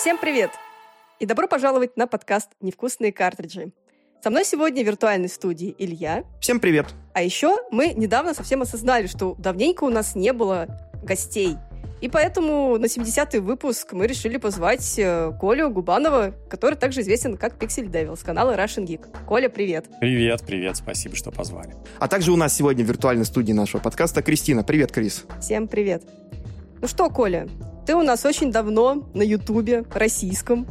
Всем привет! И добро пожаловать на подкаст «Невкусные картриджи». Со мной сегодня в виртуальной студии Илья. Всем привет! А еще мы недавно совсем осознали, что давненько у нас не было гостей. И поэтому на 70-й выпуск мы решили позвать э, Колю Губанова, который также известен как Pixel Devil с канала Russian Geek. Коля, привет! Привет, привет, спасибо, что позвали. А также у нас сегодня в виртуальной студии нашего подкаста Кристина. Привет, Крис! Всем привет! Ну что, Коля, ты у нас очень давно на Ютубе российском,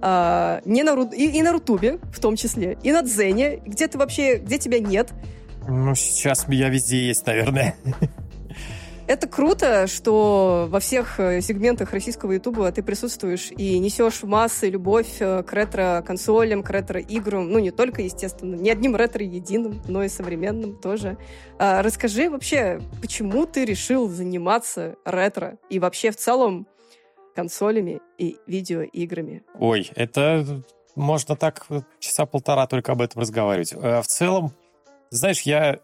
а, не на, и, и на Рутубе в том числе, и на Дзене, где ты вообще, где тебя нет. Ну, сейчас я везде есть, наверное. Это круто, что во всех э, сегментах российского Ютуба ты присутствуешь и несешь массы любовь э, к ретро-консолям, к ретро-играм. Ну, не только, естественно, не одним ретро-единым, но и современным тоже. А, расскажи вообще, почему ты решил заниматься ретро и вообще в целом консолями и видеоиграми? Ой, это можно так часа полтора только об этом разговаривать. Э, в целом, знаешь, я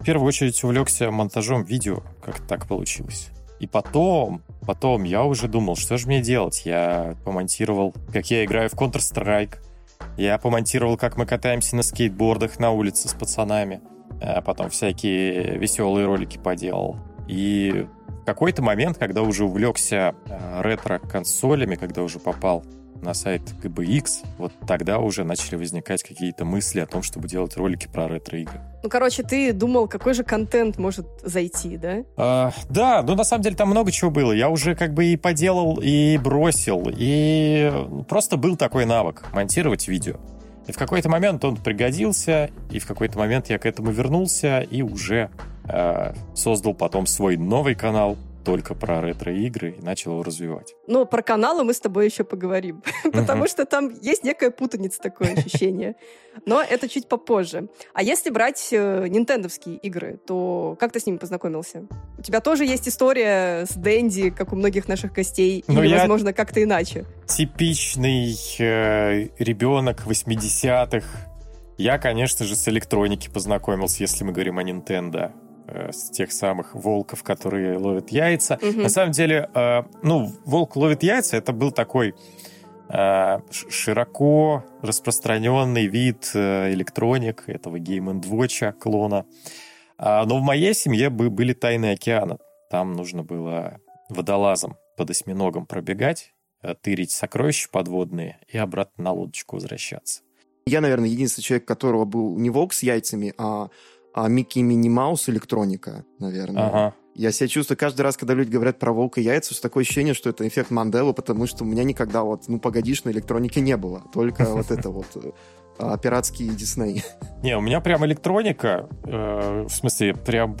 в первую очередь увлекся монтажом видео, как так получилось. И потом, потом я уже думал, что же мне делать. Я помонтировал, как я играю в Counter-Strike. Я помонтировал, как мы катаемся на скейтбордах на улице с пацанами. А потом всякие веселые ролики поделал. И в какой-то момент, когда уже увлекся э, ретро-консолями, когда уже попал на сайт GBX, вот тогда уже начали возникать какие-то мысли о том, чтобы делать ролики про ретро-игры. Ну, короче, ты думал, какой же контент может зайти, да? А, да, ну, на самом деле, там много чего было. Я уже как бы и поделал, и бросил, и просто был такой навык — монтировать видео. И в какой-то момент он пригодился, и в какой-то момент я к этому вернулся и уже э, создал потом свой новый канал, только про ретро-игры и начал его развивать. Но про каналы мы с тобой еще поговорим, потому что там есть некая путаница, такое ощущение. Но это чуть попозже. А если брать э, нинтендовские игры, то как ты с ними познакомился? У тебя тоже есть история с Дэнди, как у многих наших гостей, Но или, возможно, как-то иначе? Типичный э, ребенок 80-х. Я, конечно же, с электроники познакомился, если мы говорим о Nintendo. Э, с тех самых волков, которые ловят яйца. Угу. На самом деле, э, ну, волк ловит яйца, это был такой э, широко распространенный вид электроник этого Game Watch клона. А, но в моей семье были тайны океана. Там нужно было водолазом под осьминогом пробегать, тырить сокровища подводные и обратно на лодочку возвращаться. Я, наверное, единственный человек, которого был не волк с яйцами, а а Микки и Мини Маус электроника, наверное. Ага. Я себя чувствую каждый раз, когда люди говорят про волка и яйца, что такое ощущение, что это эффект Манделы, потому что у меня никогда вот, ну, погодишь, на электронике не было. Только вот это вот а, пиратский Дисней. Не, у меня прям электроника, э, в смысле, прям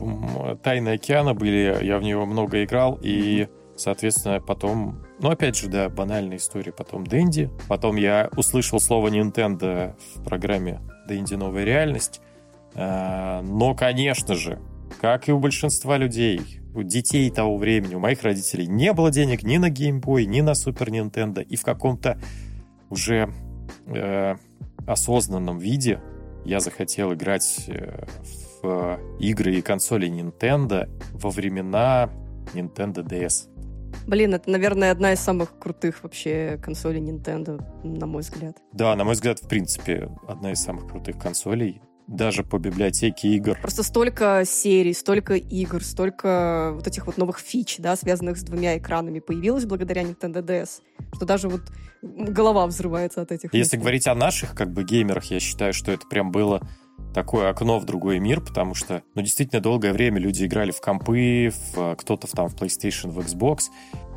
Тайны океана были, я в него много играл, и, соответственно, потом, ну, опять же, да, банальная история, потом Дэнди, потом я услышал слово Nintendo в программе Дэнди Новая реальность, Э, но, конечно же, как и у большинства людей, у детей того времени, у моих родителей, не было денег ни на Game Boy, ни на Super Nintendo. И в каком-то уже э, осознанном виде я захотел играть э, в игры и консоли Nintendo во времена Nintendo DS. Блин, это, наверное, одна из самых крутых вообще консолей Nintendo, на мой взгляд. Да, на мой взгляд, в принципе, одна из самых крутых консолей даже по библиотеке игр. Просто столько серий, столько игр, столько вот этих вот новых фич, да, связанных с двумя экранами, появилось благодаря Nintendo DS, что даже вот голова взрывается от этих. Если мыслей. говорить о наших как бы геймерах, я считаю, что это прям было такое окно в другой мир, потому что, ну, действительно, долгое время люди играли в компы, в, кто-то там в PlayStation, в Xbox,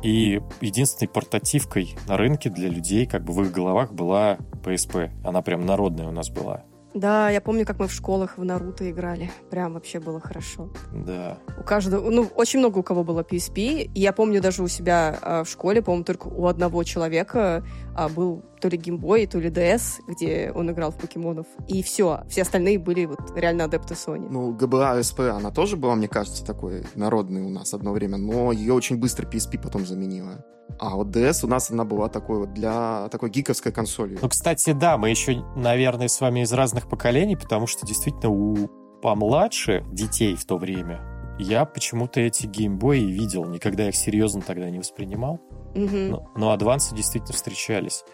и единственной портативкой на рынке для людей, как бы в их головах была PSP. Она прям народная у нас была. Да, я помню, как мы в школах в Наруто играли. Прям вообще было хорошо. Да. У каждого, ну, очень много у кого было PSP. И я помню даже у себя а, в школе, по-моему, только у одного человека а, был то ли геймбой, то ли DS, где он играл в покемонов. И все. Все остальные были вот реально адепты Sony. Ну, ГБА СП, она тоже была, мне кажется, такой народной у нас одно время, но ее очень быстро PSP потом заменила. А вот DS у нас она была такой вот для такой гиковской консоли. Ну, кстати, да, мы еще, наверное, с вами из разных поколений, потому что действительно у помладше детей в то время я почему-то эти геймбои видел, никогда их серьезно тогда не воспринимал. Угу. Но, но адвансы действительно встречались.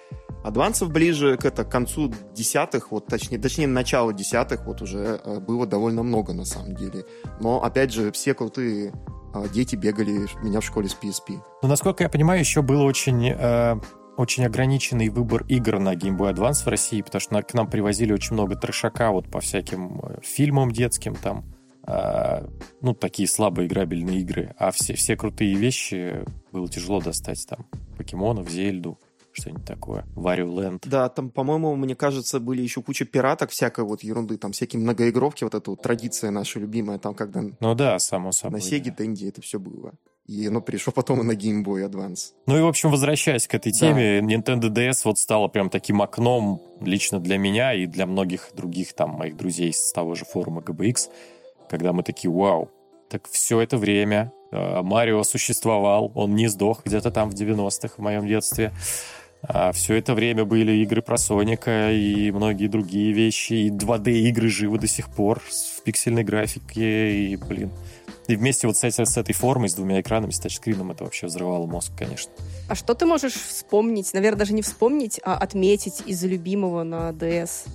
Адвансов ближе к, это, к концу десятых, вот точнее, точнее начало десятых, вот уже э, было довольно много на самом деле. Но опять же, все крутые э, дети бегали меня в школе с PSP. Ну, насколько я понимаю, еще было очень э, очень ограниченный выбор игр на Game Boy Advance в России, потому что к нам привозили очень много трешака вот по всяким э, фильмам детским там, ну, такие слабые играбельные игры, а все, все крутые вещи было тяжело достать там. Покемонов, Зельду что-нибудь такое. Wario Land. Да, там, по-моему, мне кажется, были еще куча пираток, всякой вот ерунды, там всякие многоигровки, вот эта вот традиция наша любимая, там, когда... Ну да, само собой. На Sega да. Dendy это все было. И оно пришло потом и на Game Boy Advance. Ну и, в общем, возвращаясь к этой теме, да. Nintendo DS вот стала прям таким окном лично для меня и для многих других там моих друзей с того же форума GBX, когда мы такие, вау, так все это время э, Марио существовал, он не сдох где-то там в 90-х в моем детстве. А все это время были игры про Соника и многие другие вещи, и 2D-игры живы до сих пор в пиксельной графике, и, блин, и вместе вот с, с этой формой, с двумя экранами, с тачскрином, это вообще взрывало мозг, конечно. А что ты можешь вспомнить, наверное, даже не вспомнить, а отметить из любимого на DS?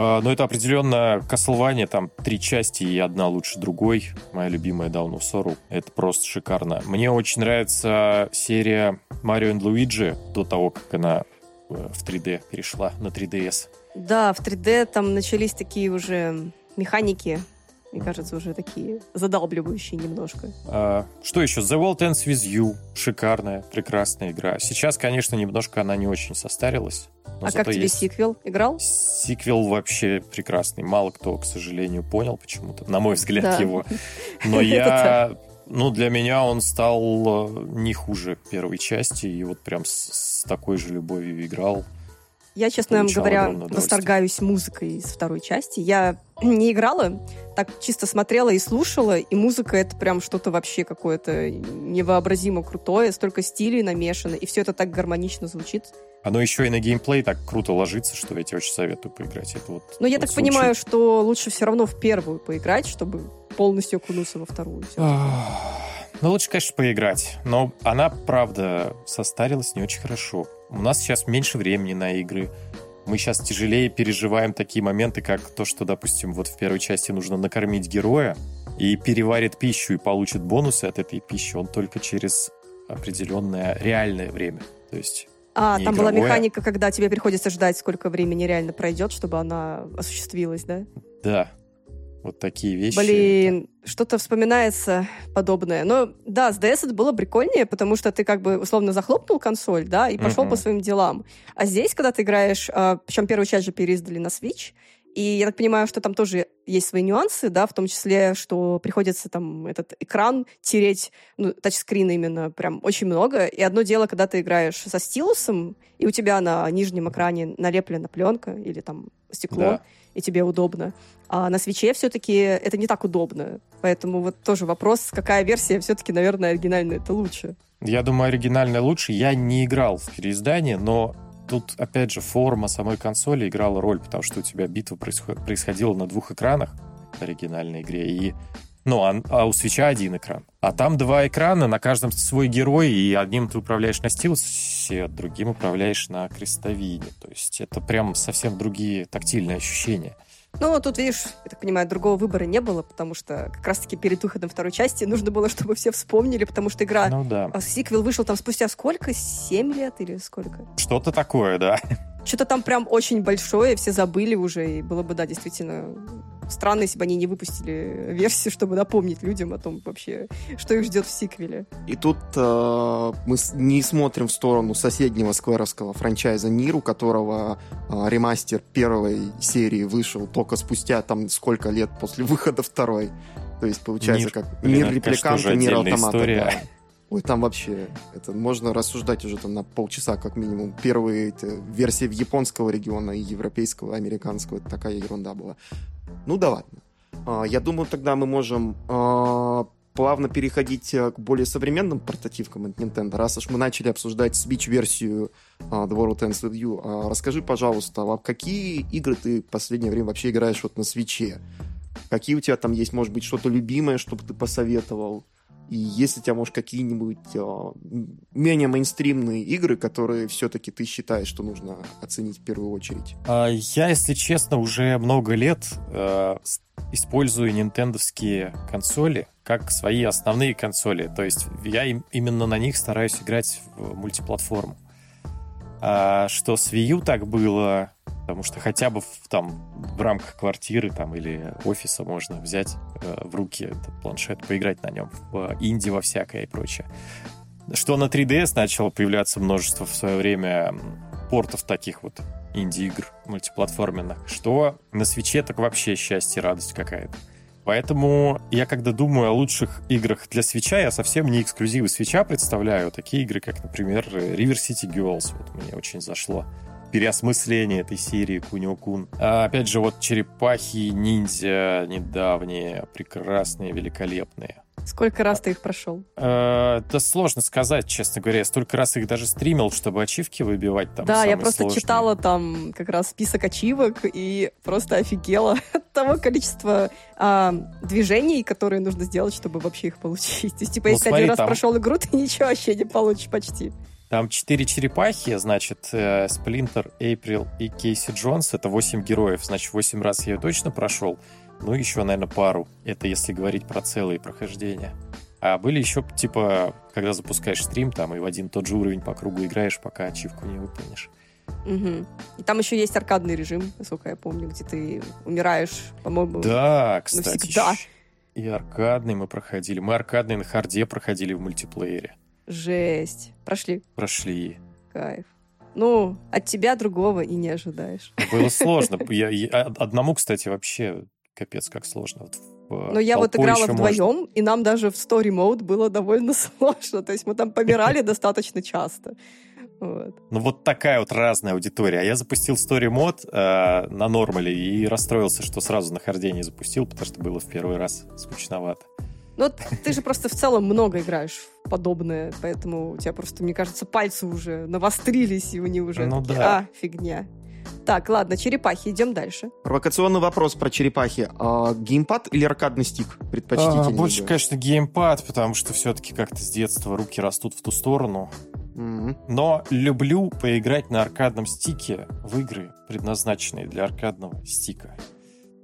А, ну, это определенно Castlevania, там три части и одна лучше другой. Моя любимая Down of Sorrow. Это просто шикарно. Мне очень нравится серия Mario and Luigi до того, как она э, в 3D перешла на 3DS. Да, в 3D там начались такие уже механики мне кажется, уже такие задалбливающие немножко. А, что еще? The World Ends With You. Шикарная, прекрасная игра. Сейчас, конечно, немножко она не очень состарилась. А как тебе есть... сиквел? Играл? Сиквел вообще прекрасный. Мало кто, к сожалению, понял почему-то, на мой взгляд, да. его. Но я... Ну, для меня он стал э, не хуже первой части, и вот прям с, с такой же любовью играл. Я, честно говоря, восторгаюсь музыкой из второй части. Я не играла, так чисто смотрела и слушала, и музыка это прям что-то вообще какое-то невообразимо крутое, столько стилей намешано, и все это так гармонично звучит. Оно еще и на геймплей так круто ложится, что я тебе очень советую поиграть. Это вот, Но я вот так случай. понимаю, что лучше все равно в первую поиграть, чтобы полностью окунуться во вторую. Ну, лучше, конечно, поиграть. Но она, правда, состарилась не очень хорошо. У нас сейчас меньше времени на игры. Мы сейчас тяжелее переживаем такие моменты, как то, что, допустим, вот в первой части нужно накормить героя и переварит пищу и получит бонусы от этой пищи он только через определенное реальное время. То есть а, там игровое. была механика, когда тебе приходится ждать, сколько времени реально пройдет, чтобы она осуществилась, да? Да. Вот такие вещи. Блин, что-то вспоминается подобное. Но да, с DS это было прикольнее, потому что ты как бы условно захлопнул консоль, да, и пошел uh-huh. по своим делам. А здесь, когда ты играешь, а, причем первую часть же переиздали на Switch, и я так понимаю, что там тоже есть свои нюансы, да, в том числе, что приходится там этот экран тереть, ну, тачскрин именно, прям очень много. И одно дело, когда ты играешь со стилусом, и у тебя на нижнем экране налеплена пленка или там стекло, да. И тебе удобно. А на свече все-таки это не так удобно. Поэтому вот тоже вопрос, какая версия все-таки, наверное, оригинальная это лучше. Я думаю, оригинальная лучше. Я не играл в переиздание, но тут, опять же, форма самой консоли играла роль, потому что у тебя битва происходила на двух экранах в оригинальной игре, и ну, а, а у свеча один экран. А там два экрана, на каждом свой герой, и одним ты управляешь на стилусе, а другим управляешь на крестовине. То есть это прям совсем другие тактильные ощущения. Ну, тут, видишь, я так понимаю, другого выбора не было, потому что как раз-таки перед выходом второй части нужно было, чтобы все вспомнили, потому что игра... Ну да. А, сиквел вышел там спустя сколько? Семь лет или сколько? Что-то такое, да. Что-то там прям очень большое, все забыли уже, и было бы, да, действительно странно, если бы они не выпустили версию, чтобы напомнить людям о том вообще, что их ждет в сиквеле. И тут э, мы не смотрим в сторону соседнего скверовского франчайза Нир, у которого э, ремастер первой серии вышел только спустя там сколько лет после выхода второй. То есть получается Нир, как Нир репликанта, Нир автомата. Да. Ой, там вообще, это можно рассуждать уже там на полчаса как минимум. Первые версии в японского региона и европейского, американского, это такая ерунда была. Ну да ладно. А, я думаю, тогда мы можем а, плавно переходить э, к более современным портативкам от Nintendo. Раз уж мы начали обсуждать Switch-версию uh, The World Ends With You, uh, расскажи, пожалуйста, а какие игры ты в последнее время вообще играешь вот на Switch? Какие у тебя там есть, может быть, что-то любимое, чтобы ты посоветовал? И есть у тебя, может, какие-нибудь э, менее мейнстримные игры, которые все-таки ты считаешь, что нужно оценить в первую очередь? А, я, если честно, уже много лет э, использую нинтендовские консоли как свои основные консоли. То есть я им, именно на них стараюсь играть в мультиплатформу. А что с Wii U так было, потому что хотя бы в, там, в рамках квартиры там, или офиса можно взять э, в руки этот планшет, поиграть на нем в инди во всякое и прочее. Что на 3DS начало появляться множество в свое время портов таких вот инди-игр мультиплатформенных, что на свече так вообще счастье, радость какая-то. Поэтому я, когда думаю о лучших играх для свеча, я совсем не эксклюзивы свеча представляю. Такие игры, как, например, River City Girls. Вот мне очень зашло. Переосмысление этой серии Кунио-кун. А, опять же, вот черепахи, ниндзя недавние, прекрасные, великолепные. Сколько раз ты их прошел? Э, да сложно сказать, честно говоря. Я столько раз их даже стримил, чтобы ачивки выбивать там. Да, я просто сложные. читала там как раз список ачивок и просто офигела от того количества а, движений, которые нужно сделать, чтобы вообще их получить. То есть, типа, ну, если смотри, один раз там... прошел игру, ты ничего вообще не получишь почти. Там четыре черепахи, значит, Сплинтер, Эйприл и Кейси Джонс. Это восемь героев. Значит, восемь раз я ее точно прошел. Ну, еще, наверное, пару. Это если говорить про целые прохождения. А были еще, типа, когда запускаешь стрим, там, и в один тот же уровень по кругу играешь, пока ачивку не выполнишь. Угу. И там еще есть аркадный режим, насколько я помню, где ты умираешь, по-моему, Да, кстати. Навсегда. И аркадный мы проходили. Мы аркадный на харде проходили в мультиплеере. Жесть. Прошли? Прошли. Кайф. Ну, от тебя другого и не ожидаешь. Было сложно. Я, я, одному, кстати, вообще капец, как сложно. Вот Но я вот играла вдвоем, можно... и нам даже в story mode было довольно сложно. То есть мы там помирали достаточно часто. Вот. Ну вот такая вот разная аудитория. А я запустил story мод э, на нормале и расстроился, что сразу на харде не запустил, потому что было в первый раз скучновато. Ну, ты же просто в целом много играешь подобное, поэтому у тебя просто, мне кажется, пальцы уже навострились, и они уже ну, такие, да. а, фигня. Так, ладно, черепахи, идем дальше. Провокационный вопрос про черепахи. А, геймпад или аркадный стик предпочтительнее? А, больше, конечно, геймпад, потому что все-таки как-то с детства руки растут в ту сторону. Mm-hmm. Но люблю поиграть на аркадном стике в игры, предназначенные для аркадного стика.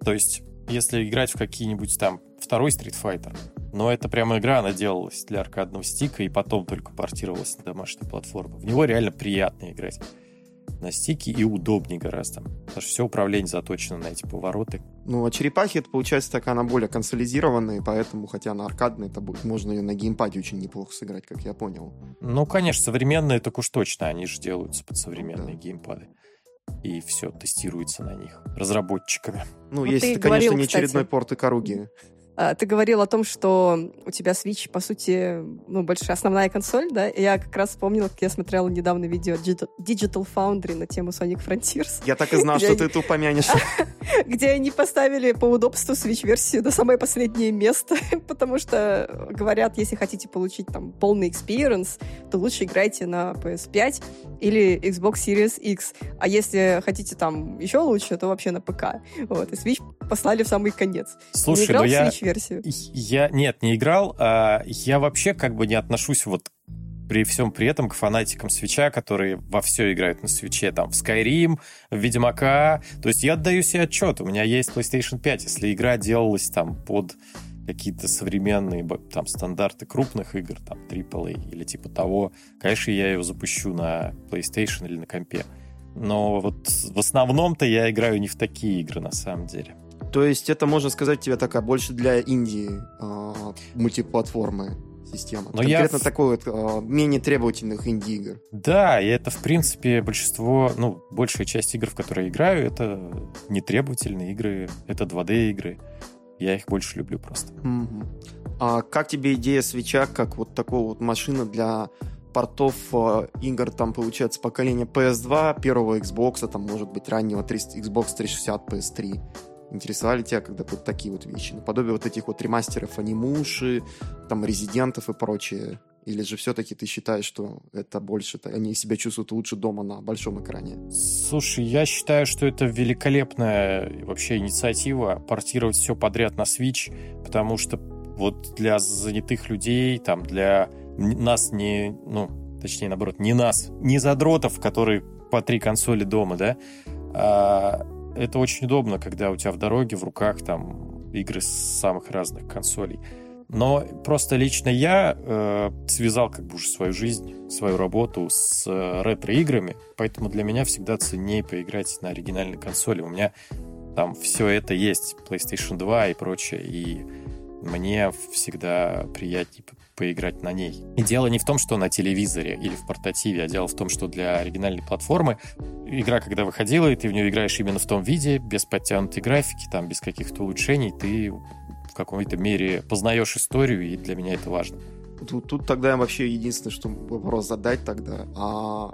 То есть, если играть в какие-нибудь там второй Street Fighter, но это прямо игра, она делалась для аркадного стика и потом только портировалась на домашнюю платформу. В него реально приятно играть на стике и удобнее гораздо. Потому что все управление заточено на эти повороты. Ну, а черепахи, это получается такая, она более консолидированная, поэтому, хотя она аркадная, это будет, можно ее на геймпаде очень неплохо сыграть, как я понял. Ну, конечно, современные так уж точно, они же делаются под современные да. геймпады. И все тестируется на них разработчиками. Ну, вот если это, конечно, говорил, не очередной кстати. порт Икаруги. А, ты говорил о том, что у тебя Switch, по сути, ну, больше основная консоль, да? И я как раз вспомнила, как я смотрела недавно видео Digital Foundry на тему Sonic Frontiers. Я так и знал, что ты это упомянешь. Где они поставили по удобству Switch-версию на самое последнее место, потому что говорят, если хотите получить там полный experience, то лучше играйте на PS5 или Xbox Series X. А если хотите там еще лучше, то вообще на ПК. Вот. И Switch послали в самый конец. Слушай, ну я версию? Я, нет, не играл. А я вообще как бы не отношусь вот при всем при этом к фанатикам свеча, которые во все играют на свече, там, в Skyrim, в Ведьмака. То есть я отдаю себе отчет, у меня есть PlayStation 5, если игра делалась там под какие-то современные там стандарты крупных игр, там, AAA или типа того, конечно, я ее запущу на PlayStation или на компе. Но вот в основном-то я играю не в такие игры, на самом деле. То есть это, можно сказать, тебе такая больше для Индии э, мультиплатформы система. Но Конкретно я... такой вот э, менее требовательных инди-игр. Да, и это, в принципе, большинство, ну, большая часть игр, в которые я играю, это нетребовательные игры, это 2D-игры. Я их больше люблю просто. Угу. А как тебе идея свеча, как вот такого вот машина для портов э, игр, там, получается, поколения PS2, первого Xbox, там, может быть, раннего 300, Xbox 360, PS3 интересовали тебя когда вот такие вот вещи? Наподобие вот этих вот ремастеров анимуши, там, резидентов и прочее. Или же все-таки ты считаешь, что это больше, они себя чувствуют лучше дома на большом экране? Слушай, я считаю, что это великолепная вообще инициатива портировать все подряд на Switch, потому что вот для занятых людей, там, для нас не, ну, точнее, наоборот, не нас, не задротов, которые по три консоли дома, да, а это очень удобно, когда у тебя в дороге, в руках там игры с самых разных консолей. Но просто лично я э, связал как бы уже свою жизнь, свою работу с э, ретро-играми, поэтому для меня всегда ценнее поиграть на оригинальной консоли. У меня там все это есть, PlayStation 2 и прочее, и мне всегда приятнее поиграть на ней. И дело не в том, что на телевизоре или в портативе, а дело в том, что для оригинальной платформы игра, когда выходила, и ты в нее играешь именно в том виде, без подтянутой графики, там, без каких-то улучшений, ты в какой-то мере познаешь историю, и для меня это важно. Тут, тут тогда вообще единственное, что вопрос задать тогда, а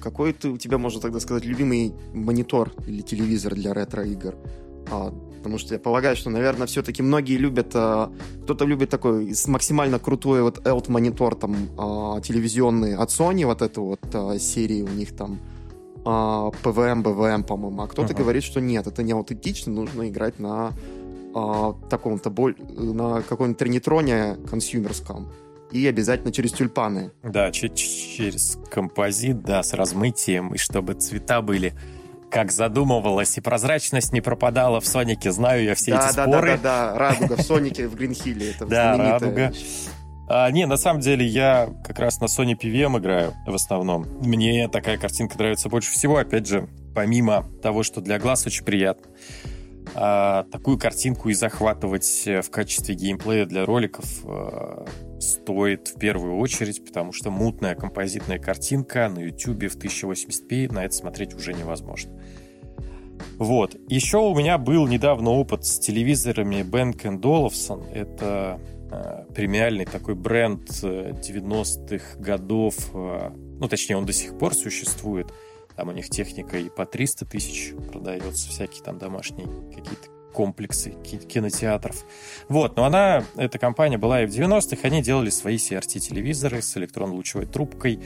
какой ты, у тебя, можно тогда сказать, любимый монитор или телевизор для ретро-игр? А, потому что я полагаю, что, наверное, все-таки многие любят, а, кто-то любит такой максимально крутой вот ELT-монитор там а, телевизионный от Sony, вот эту вот а, серии у них там а, PVM, BVM, по-моему, а кто-то uh-huh. говорит, что нет, это не аутентично, нужно играть на а, таком-то боль, на каком-нибудь тринитроне консюмерском и обязательно через тюльпаны. Да, через композит, да, с размытием, и чтобы цвета были как задумывалось, и прозрачность не пропадала в Сонике. Знаю я все да, эти да, споры. Да, да, да, радуга в Сонике, в Гринхилле. Это да, радуга. А, не, на самом деле я как раз на Sony PVM играю в основном. Мне такая картинка нравится больше всего, опять же, помимо того, что для глаз очень приятно. А, такую картинку и захватывать э, в качестве геймплея для роликов а, стоит в первую очередь, потому что мутная композитная картинка на YouTube в 1080p на это смотреть уже невозможно. Вот. Еще у меня был недавно опыт с телевизорами Bank Olufsen. Это э, премиальный такой бренд 90-х э, годов. Э, ну, точнее, он до сих пор существует. Там у них техника и по 300 тысяч продается, всякие там домашние какие-то комплексы кинотеатров. Вот, но она, эта компания была и в 90-х, они делали свои CRT-телевизоры с электронно-лучевой трубкой.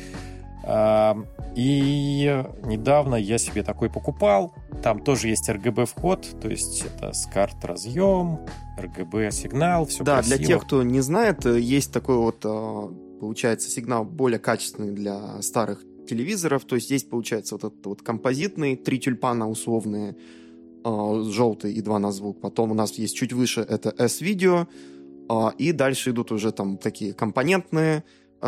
А, и недавно я себе такой покупал. Там тоже есть RGB вход, то есть это с карт разъем, RGB сигнал, все Да, красиво. для тех, кто не знает, есть такой вот, а, получается, сигнал более качественный для старых телевизоров. То есть есть, получается, вот этот вот композитный, три тюльпана условные, э, желтый и два на звук. Потом у нас есть чуть выше это S-видео, э, и дальше идут уже там такие компонентные,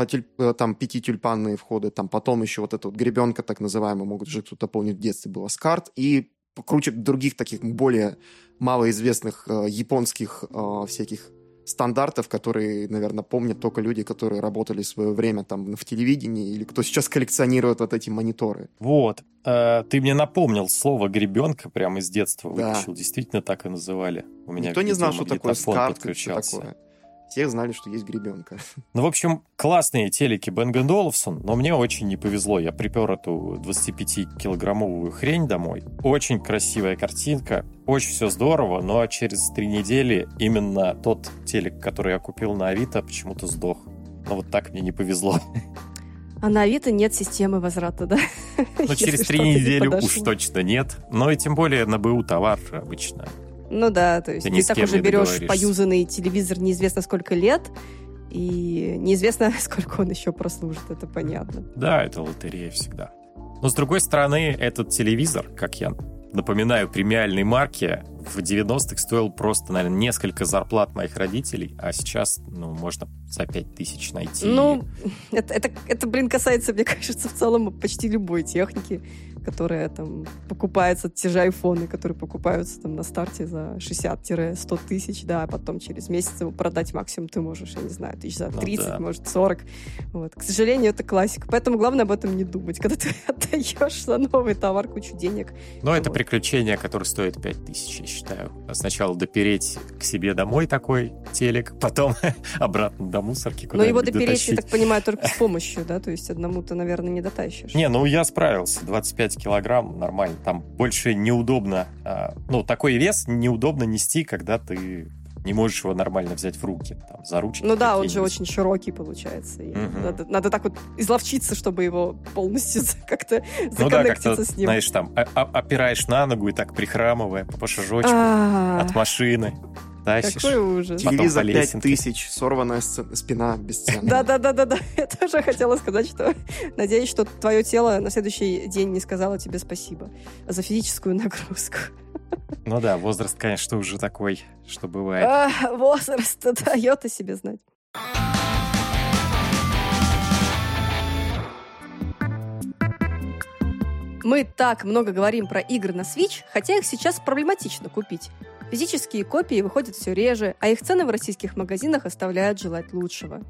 тюль, э, там пятитюльпанные входы, там потом еще вот эта вот гребенка так называемая, могут же кто-то помнить, в детстве с карт, и круче других таких более малоизвестных э, японских э, всяких стандартов, которые, наверное, помнят только люди, которые работали в свое время там в телевидении или кто сейчас коллекционирует вот эти мониторы. Вот. Э, ты мне напомнил слово «гребенка» прямо из детства да. вытащил. Действительно так и называли. У меня Никто не знал, что такое скарт, что такое все знали, что есть гребенка. Ну, в общем, классные телеки Bang Olufsen, но мне очень не повезло. Я припер эту 25-килограммовую хрень домой. Очень красивая картинка, очень все здорово, но через три недели именно тот телек, который я купил на Авито, почему-то сдох. Но вот так мне не повезло. А на Авито нет системы возврата, да? Ну, через три недели уж точно нет. Но и тем более на БУ товар обычно ну да, то есть ты, ты так уже берешь поюзанный телевизор неизвестно сколько лет, и неизвестно, сколько он еще прослужит, это понятно. Да, это лотерея всегда. Но с другой стороны, этот телевизор, как я напоминаю, премиальной марки, в 90-х стоил просто, наверное, несколько зарплат моих родителей, а сейчас, ну, можно за 5 тысяч найти. Ну, это, это, это, блин, касается, мне кажется, в целом почти любой техники которые там покупаются, те же айфоны, которые покупаются там на старте за 60-100 тысяч, да, а потом через месяц его продать максимум ты можешь, я не знаю, тысяч за 30, ну, да. может, 40. Вот. К сожалению, это классика. Поэтому главное об этом не думать, когда ты отдаешь за новый товар кучу денег. Но вот. это приключение, которое стоит 5 тысяч, я считаю. Сначала допереть к себе домой такой телек, потом обратно до мусорки Но его допереть, дотащить. я так понимаю, только с помощью, да? То есть одному ты, наверное, не дотащишь. Не, ну я справился. 25 5 килограмм нормально. Там больше неудобно, а, ну, такой вес неудобно нести, когда ты не можешь его нормально взять в руки, там, за ручки. Ну да, он же очень широкий получается. Угу. надо, надо так вот изловчиться, чтобы его полностью как-то ну да, как-то, с ним. знаешь, там, опираешь на ногу и так прихрамывая по шажочку А-а-а. от машины. Тащишь. Какой ужас. Телевизор 5000, сорванная спина бесценная. Да-да-да-да-да. Я тоже хотела сказать, что надеюсь, что твое тело на следующий день не сказало тебе спасибо за физическую нагрузку. Ну да, возраст, конечно, уже такой, что бывает. А, возраст дает о себе знать. Мы так много говорим про игры на Switch, хотя их сейчас проблематично купить. Физические копии выходят все реже, а их цены в российских магазинах оставляют желать лучшего.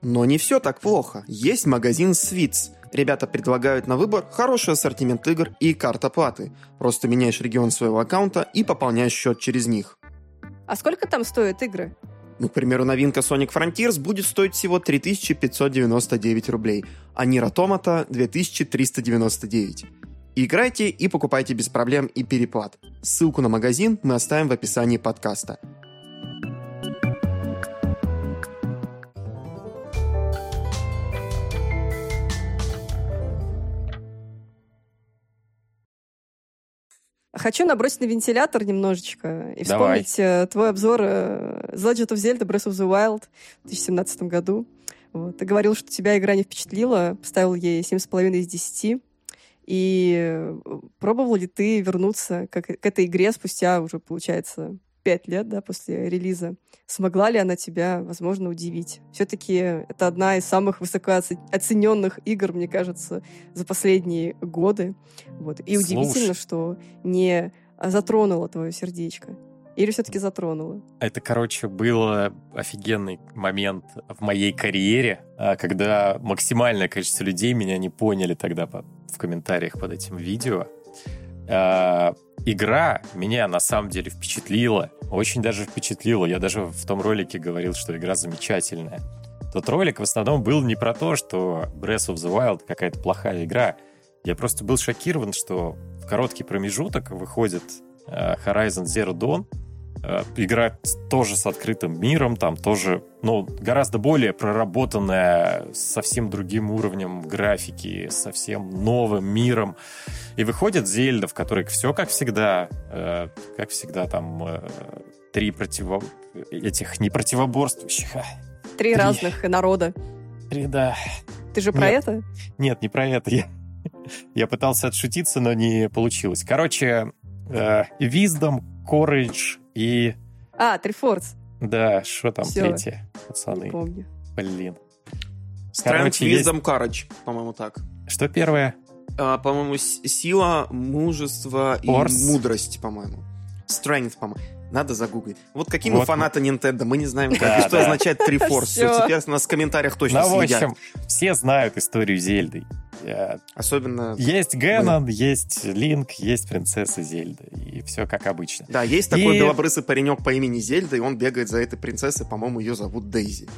Но не все так плохо. Есть магазин Switch. Ребята предлагают на выбор хороший ассортимент игр и карт оплаты. Просто меняешь регион своего аккаунта и пополняешь счет через них. А сколько там стоят игры? Ну, к примеру, новинка Sonic Frontiers будет стоить всего 3599 рублей, а Nier Automata 2399. Играйте и покупайте без проблем и переплат. Ссылку на магазин мы оставим в описании подкаста. Хочу набросить на вентилятор немножечко и Давай. вспомнить э, твой обзор э, The Legend of Zelda Breath of the Wild в 2017 году. Вот. Ты говорил, что тебя игра не впечатлила, поставил ей 7,5 из 10. И э, пробовал ли ты вернуться к, к этой игре спустя уже, получается, пять лет, да, после релиза? Смогла ли она тебя, возможно, удивить? Все-таки это одна из самых высокооцененных игр, мне кажется, за последние годы. Вот. И Слушай. удивительно, что не затронула твое сердечко. Или все-таки затронула? Это, короче, был офигенный момент в моей карьере, а, когда максимальное количество людей меня не поняли тогда в комментариях под этим видео. А, игра меня на самом деле впечатлила. Очень даже впечатлила. Я даже в том ролике говорил, что игра замечательная. Тот ролик в основном был не про то, что Breath of the Wild какая-то плохая игра. Я просто был шокирован, что в короткий промежуток выходит а, Horizon Zero Dawn, игра тоже с открытым миром, там тоже, ну, гораздо более проработанная, совсем другим уровнем графики, совсем новым миром. И выходит Зельда, в которой все как всегда, э, как всегда там э, три противо... этих не противоборствующих, а... Три, три разных народа. Три, да. Ты же про нет, это? Нет, не про это. Я, я пытался отшутиться, но не получилось. Короче, э, Wisdom, Courage и... А, Трифорс. Да, что там Все. третье, пацаны? Не помню. Блин. Strength, Wisdom, есть... Courage, по-моему, так. Что первое? А, по-моему, сила, мужество и Force. мудрость, по-моему. Strength, по-моему. Надо загуглить. Вот какие вот. мы фанаты Nintendo, мы не знаем, как, да, и что да. означает Triforce. Все. Все, теперь нас в комментариях точно ну, съедят. в общем, все знают историю Зельды. Особенно... Есть Гэнон, есть Линк, есть принцесса Зельда. И все как обычно. Да, есть такой и... белобрысый паренек по имени Зельда, и он бегает за этой принцессой. По-моему, ее зовут Дейзи.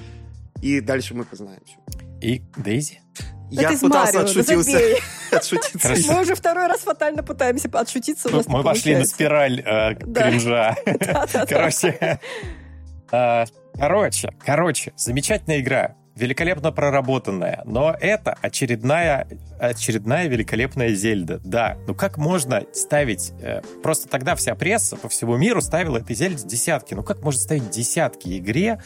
И дальше мы познаем все. И Дейзи? Я пытался Марио, отшутился. отшутиться. Мы уже второй раз фатально пытаемся отшутиться. Ну, мы пошли на спираль э, кринжа. Короче, э, короче, короче, замечательная игра великолепно проработанная, но это очередная, очередная великолепная Зельда. Да, ну как можно ставить... Э, просто тогда вся пресса по всему миру ставила этой Зельде десятки. Ну как можно ставить десятки игре?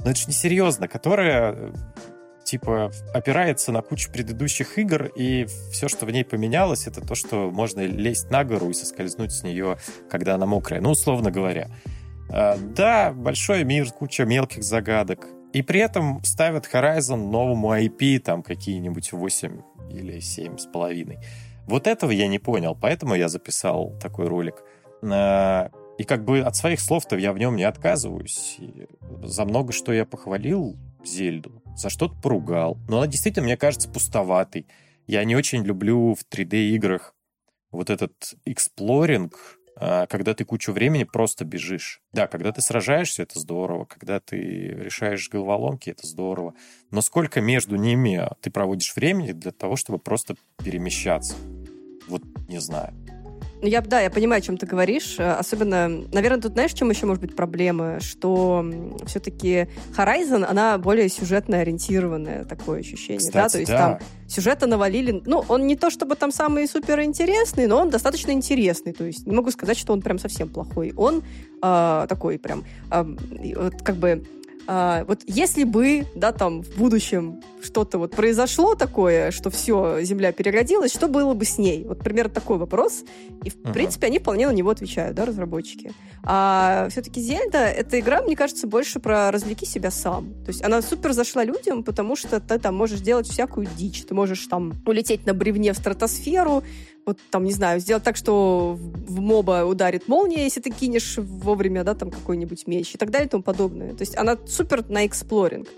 Ну это же несерьезно, которая типа опирается на кучу предыдущих игр, и все, что в ней поменялось, это то, что можно лезть на гору и соскользнуть с нее, когда она мокрая. Ну, условно говоря. Э, да, большой мир, куча мелких загадок. И при этом ставят Horizon новому IP, там какие-нибудь 8 или 7 с половиной. Вот этого я не понял, поэтому я записал такой ролик. А, и как бы от своих слов-то я в нем не отказываюсь. И за много что я похвалил Зельду, за что-то поругал. Но она действительно, мне кажется, пустоватой. Я не очень люблю в 3D-играх вот этот эксплоринг, а, когда ты кучу времени просто бежишь. Да, когда ты сражаешься, это здорово. Когда ты решаешь головоломки, это здорово. Но сколько между ними ты проводишь времени для того, чтобы просто перемещаться? Вот не знаю. Ну, я, да, я понимаю, о чем ты говоришь. Э, особенно, наверное, тут знаешь, в чем еще может быть проблема? Что все-таки Horizon, она более сюжетно ориентированная, такое ощущение. Кстати, да? То есть да. там сюжета навалили... Ну, он не то чтобы там самый супер интересный, но он достаточно интересный. То есть не могу сказать, что он прям совсем плохой. Он э, такой прям... Э, вот, как бы а, вот если бы, да, там в будущем что-то вот произошло такое, что все, Земля переродилась, что было бы с ней? Вот примерно такой вопрос. И, в uh-huh. принципе, они вполне на него отвечают, да, разработчики. А все-таки Зельда — это игра, мне кажется, больше про развлеки себя сам. То есть она супер зашла людям, потому что ты там можешь делать всякую дичь. Ты можешь там улететь на бревне в стратосферу, вот там, не знаю, сделать так, что в моба ударит молния, если ты кинешь вовремя, да, там какой-нибудь меч и так далее и тому подобное. То есть она супер на эксплоринг.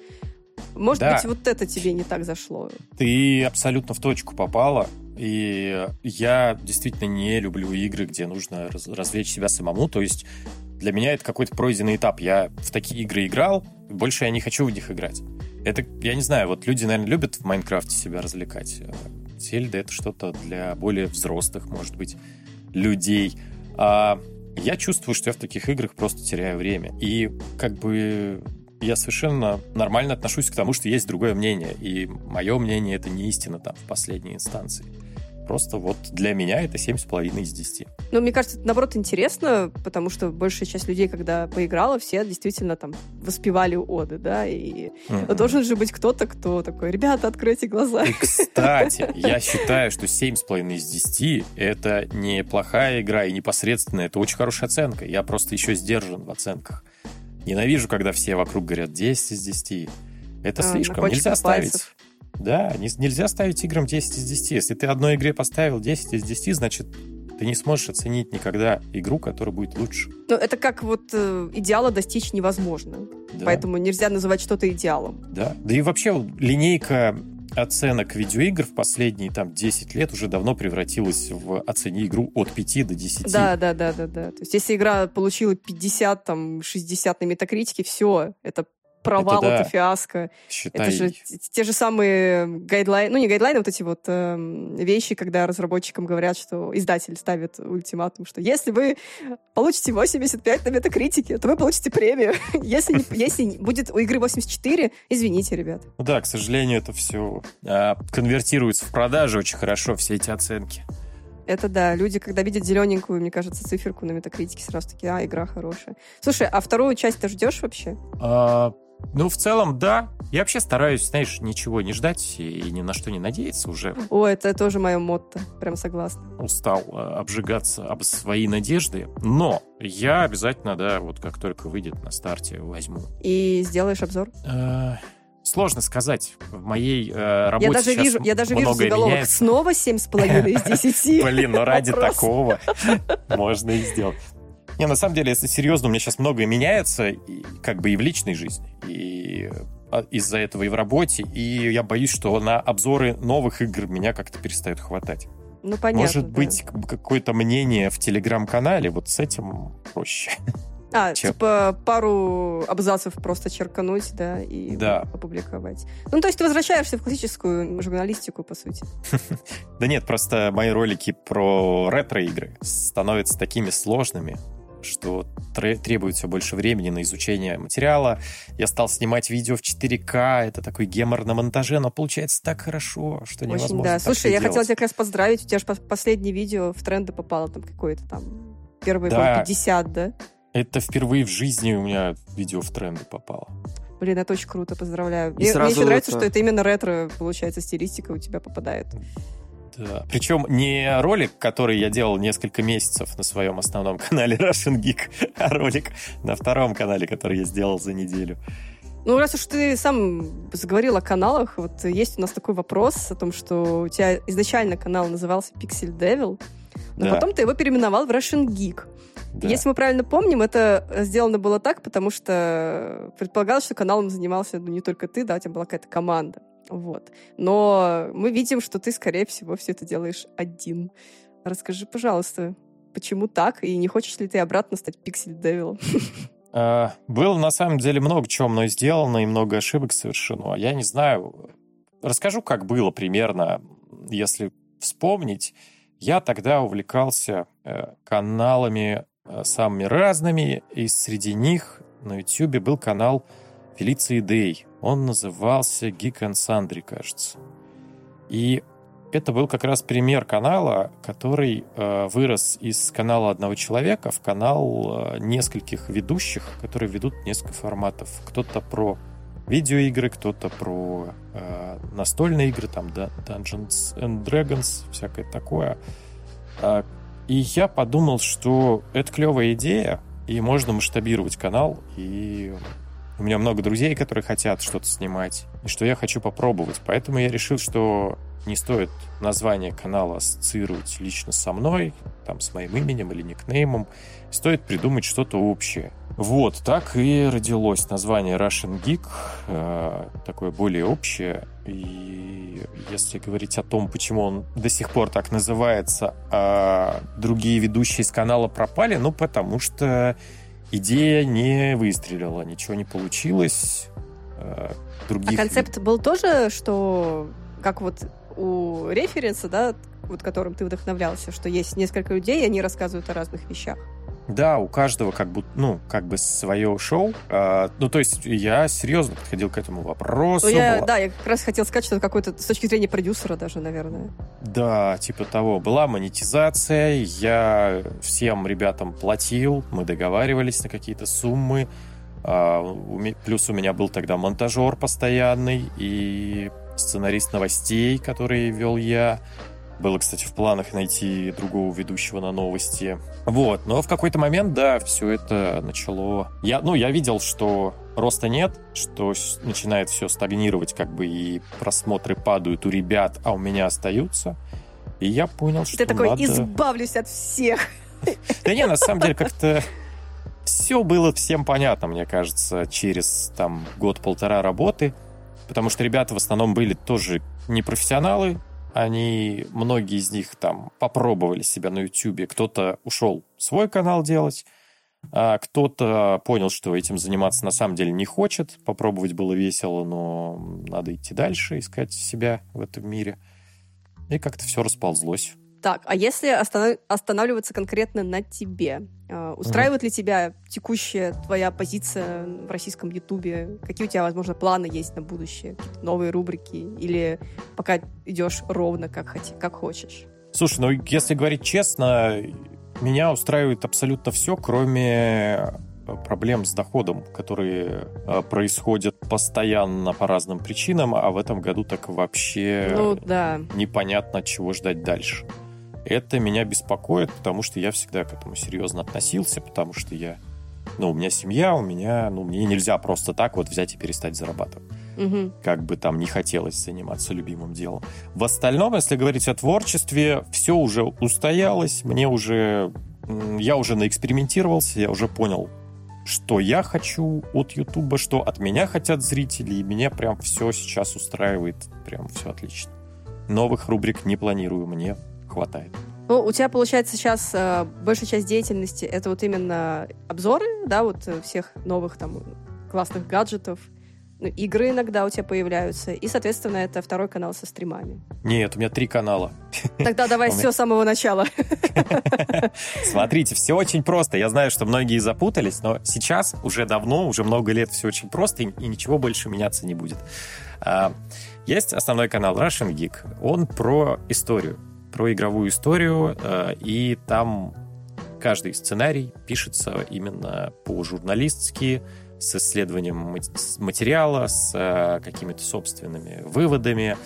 Может да. быть, вот это тебе не так зашло. Ты абсолютно в точку попала. И я действительно не люблю игры, где нужно раз развлечь себя самому. То есть для меня это какой-то пройденный этап. Я в такие игры играл, больше я не хочу в них играть. Это, я не знаю, вот люди, наверное, любят в Майнкрафте себя развлекать. Зельда — это что-то для более взрослых, может быть, людей. А я чувствую, что я в таких играх просто теряю время. И как бы я совершенно нормально отношусь к тому, что есть другое мнение. И мое мнение — это не истина там в последней инстанции. Просто вот для меня это 7,5 из 10. Ну, мне кажется, это, наоборот, интересно, потому что большая часть людей, когда поиграла, все действительно там воспевали оды, да, и mm-hmm. должен же быть кто-то, кто такой, ребята, откройте глаза. И, кстати, я считаю, что 7,5 из 10 — это не плохая игра и непосредственно, это очень хорошая оценка. Я просто еще сдержан в оценках. Ненавижу, когда все вокруг говорят 10 из 10. Это а, слишком, нельзя ставить. Да, не, нельзя ставить играм 10 из 10. Если ты одной игре поставил 10 из 10, значит, ты не сможешь оценить никогда игру, которая будет лучше. Ну, это как вот э, идеала достичь невозможно. Да. Поэтому нельзя называть что-то идеалом. Да. Да и вообще линейка оценок видеоигр в последние там 10 лет уже давно превратилась в оцени игру от 5 до 10. Да, да, да, да, да. То есть если игра получила 50, там, 60 на метакритике, все, это провал, это, да. это фиаско. Считай... Это же те же самые гайдлайны, ну не гайдлайны, вот эти вот э, вещи, когда разработчикам говорят, что издатель ставит ультиматум, что если вы получите 85 на метакритике, то вы получите премию. если, не, если будет у игры 84, извините, ребят. Ну да, к сожалению, это все а, конвертируется в продажу очень хорошо, все эти оценки. Это да. Люди, когда видят зелененькую, мне кажется, циферку на метакритике, сразу такие, а, игра хорошая. Слушай, а вторую часть ты ждешь вообще? А, ну, в целом, да. Я вообще стараюсь, знаешь, ничего не ждать и ни на что не надеяться уже. О, это тоже мое мотто. Прям согласна. Устал э, обжигаться об свои надежды. Но я обязательно, да, вот как только выйдет на старте, возьму. И сделаешь обзор? Э, сложно сказать. В моей э, работе я даже вижу, Я даже вижу заголовок. Меняется. Снова 7,5 из 10. Блин, ну ради такого можно и сделать. Не, на самом деле, если серьезно, у меня сейчас многое меняется, и, как бы и в личной жизни, и а, из-за этого и в работе, и я боюсь, что на обзоры новых игр меня как-то перестает хватать. Ну, понятно. Может да. быть, какое-то мнение в телеграм-канале, вот с этим проще. А, Чем? типа пару абзацев просто черкануть, да, и да. опубликовать. Ну, то есть ты возвращаешься в классическую журналистику, по сути. Да нет, просто мои ролики про ретро-игры становятся такими сложными, что требует все больше времени на изучение материала. Я стал снимать видео в 4К, это такой гемор на монтаже, но получается так хорошо, что невозможно Очень, да. Слушай, я делать. хотела тебя как раз поздравить, у тебя же последнее видео в тренды попало, там какое-то там первые да. 50, да? Это впервые в жизни у меня видео в тренды попало. Блин, это очень круто, поздравляю. И мне, мне еще нравится, это... что это именно ретро, получается, стилистика у тебя попадает. Причем не ролик, который я делал несколько месяцев на своем основном канале Russian Geek, а ролик на втором канале, который я сделал за неделю. Ну, раз уж ты сам заговорил о каналах, вот есть у нас такой вопрос о том, что у тебя изначально канал назывался Pixel Devil, но да. потом ты его переименовал в Russian Geek. Да. Если мы правильно помним, это сделано было так, потому что предполагалось, что каналом занимался ну, не только ты, да, у тебя была какая-то команда. Вот. Но мы видим, что ты, скорее всего, все это делаешь один. Расскажи, пожалуйста, почему так, и не хочешь ли ты обратно стать Пиксель Девилом? А, было на самом деле много чего мной сделано и много ошибок совершено. Я не знаю. Расскажу, как было примерно, если вспомнить. Я тогда увлекался э, каналами э, самыми разными, и среди них на YouTube был канал Фелиции Дэй. Он назывался Geek and Sundry, кажется. И это был как раз пример канала, который э, вырос из канала одного человека в канал э, нескольких ведущих, которые ведут несколько форматов. Кто-то про видеоигры, кто-то про э, настольные игры, там да, Dungeons and Dragons, всякое такое. Э, и я подумал, что это клевая идея, и можно масштабировать канал, и у меня много друзей, которые хотят что-то снимать, и что я хочу попробовать. Поэтому я решил, что не стоит название канала ассоциировать лично со мной, там, с моим именем или никнеймом. Стоит придумать что-то общее. Вот, так и родилось название Russian Geek, э, такое более общее. И если говорить о том, почему он до сих пор так называется, а другие ведущие с канала пропали, ну, потому что идея не выстрелила, ничего не получилось. Э, других... А концепт был тоже, что как вот у референса, да, вот которым ты вдохновлялся, что есть несколько людей, и они рассказывают о разных вещах. Да, у каждого как бы, ну, как бы свое шоу. А, ну, то есть я серьезно подходил к этому вопросу. Ну, я, была... Да, я как раз хотел сказать, что какой-то с точки зрения продюсера даже, наверное. Да, типа того. Была монетизация, я всем ребятам платил, мы договаривались на какие-то суммы. А, плюс у меня был тогда монтажер постоянный и сценарист новостей, который вел я. Было, кстати, в планах найти другого ведущего на новости. Вот, но в какой-то момент, да, все это начало... Я, ну, я видел, что роста нет, что начинает все стагнировать, как бы, и просмотры падают у ребят, а у меня остаются. И я понял, что Ты такой, надо... избавлюсь от всех. Да не, на самом деле, как-то все было всем понятно, мне кажется, через там год-полтора работы потому что ребята в основном были тоже не профессионалы, они, многие из них там попробовали себя на YouTube, кто-то ушел свой канал делать, а кто-то понял, что этим заниматься на самом деле не хочет, попробовать было весело, но надо идти дальше, искать себя в этом мире. И как-то все расползлось. Так, а если останавливаться конкретно на тебе? А, устраивает mm-hmm. ли тебя текущая твоя позиция в российском Ютубе? Какие у тебя, возможно, планы есть на будущее? Новые рубрики? Или пока идешь ровно, как, хоти, как хочешь? Слушай, ну, если говорить честно, меня устраивает абсолютно все, кроме э, проблем с доходом, которые э, происходят постоянно по разным причинам, а в этом году так вообще ну, да. непонятно, чего ждать дальше. Это меня беспокоит, потому что я всегда к этому серьезно относился, потому что я, ну, у меня семья, у меня, ну, мне нельзя просто так вот взять и перестать зарабатывать. Угу. Как бы там не хотелось заниматься любимым делом. В остальном, если говорить о творчестве, все уже устоялось, мне уже, я уже наэкспериментировался, я уже понял, что я хочу от Ютуба, что от меня хотят зрители, и меня прям все сейчас устраивает, прям все отлично. Новых рубрик не планирую, мне хватает. Ну, у тебя, получается, сейчас э, большая часть деятельности это вот именно обзоры, да, вот э, всех новых там классных гаджетов, ну, игры иногда у тебя появляются, и, соответственно, это второй канал со стримами. Нет, у меня три канала. Тогда давай все с самого начала. Смотрите, все очень просто. Я знаю, что многие запутались, но сейчас уже давно, уже много лет все очень просто, и ничего больше меняться не будет. А, есть основной канал Russian Geek. Он про историю про игровую историю, э, и там каждый сценарий пишется именно по-журналистски, с исследованием материала, с э, какими-то собственными выводами.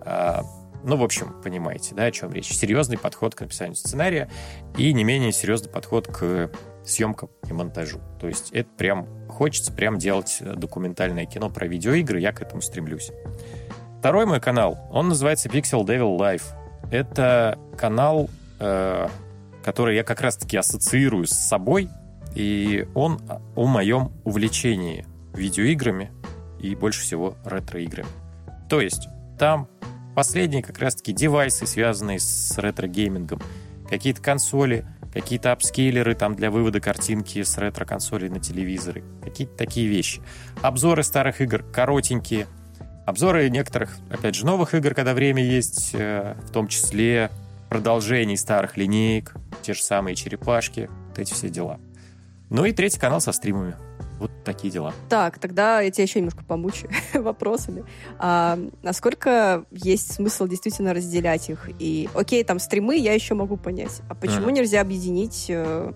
Э, ну, в общем, понимаете, да, о чем речь. Серьезный подход к написанию сценария и не менее серьезный подход к съемкам и монтажу. То есть это прям хочется прям делать документальное кино про видеоигры, я к этому стремлюсь. Второй мой канал, он называется Pixel Devil Life. Это канал, э, который я как раз-таки ассоциирую с собой, и он о моем увлечении видеоиграми и больше всего ретро-играми. То есть там последние как раз-таки девайсы, связанные с ретро-геймингом, какие-то консоли, какие-то апскейлеры там для вывода картинки с ретро-консолей на телевизоры, какие-то такие вещи. Обзоры старых игр коротенькие – Обзоры некоторых, опять же, новых игр, когда время есть, э, в том числе продолжений старых линеек, те же самые черепашки, вот эти все дела. Ну и третий канал со стримами. Вот такие дела. Так, тогда я тебя еще немножко помучу вопросами. А, насколько есть смысл действительно разделять их? И, окей, там стримы я еще могу понять. А почему mm-hmm. нельзя объединить э,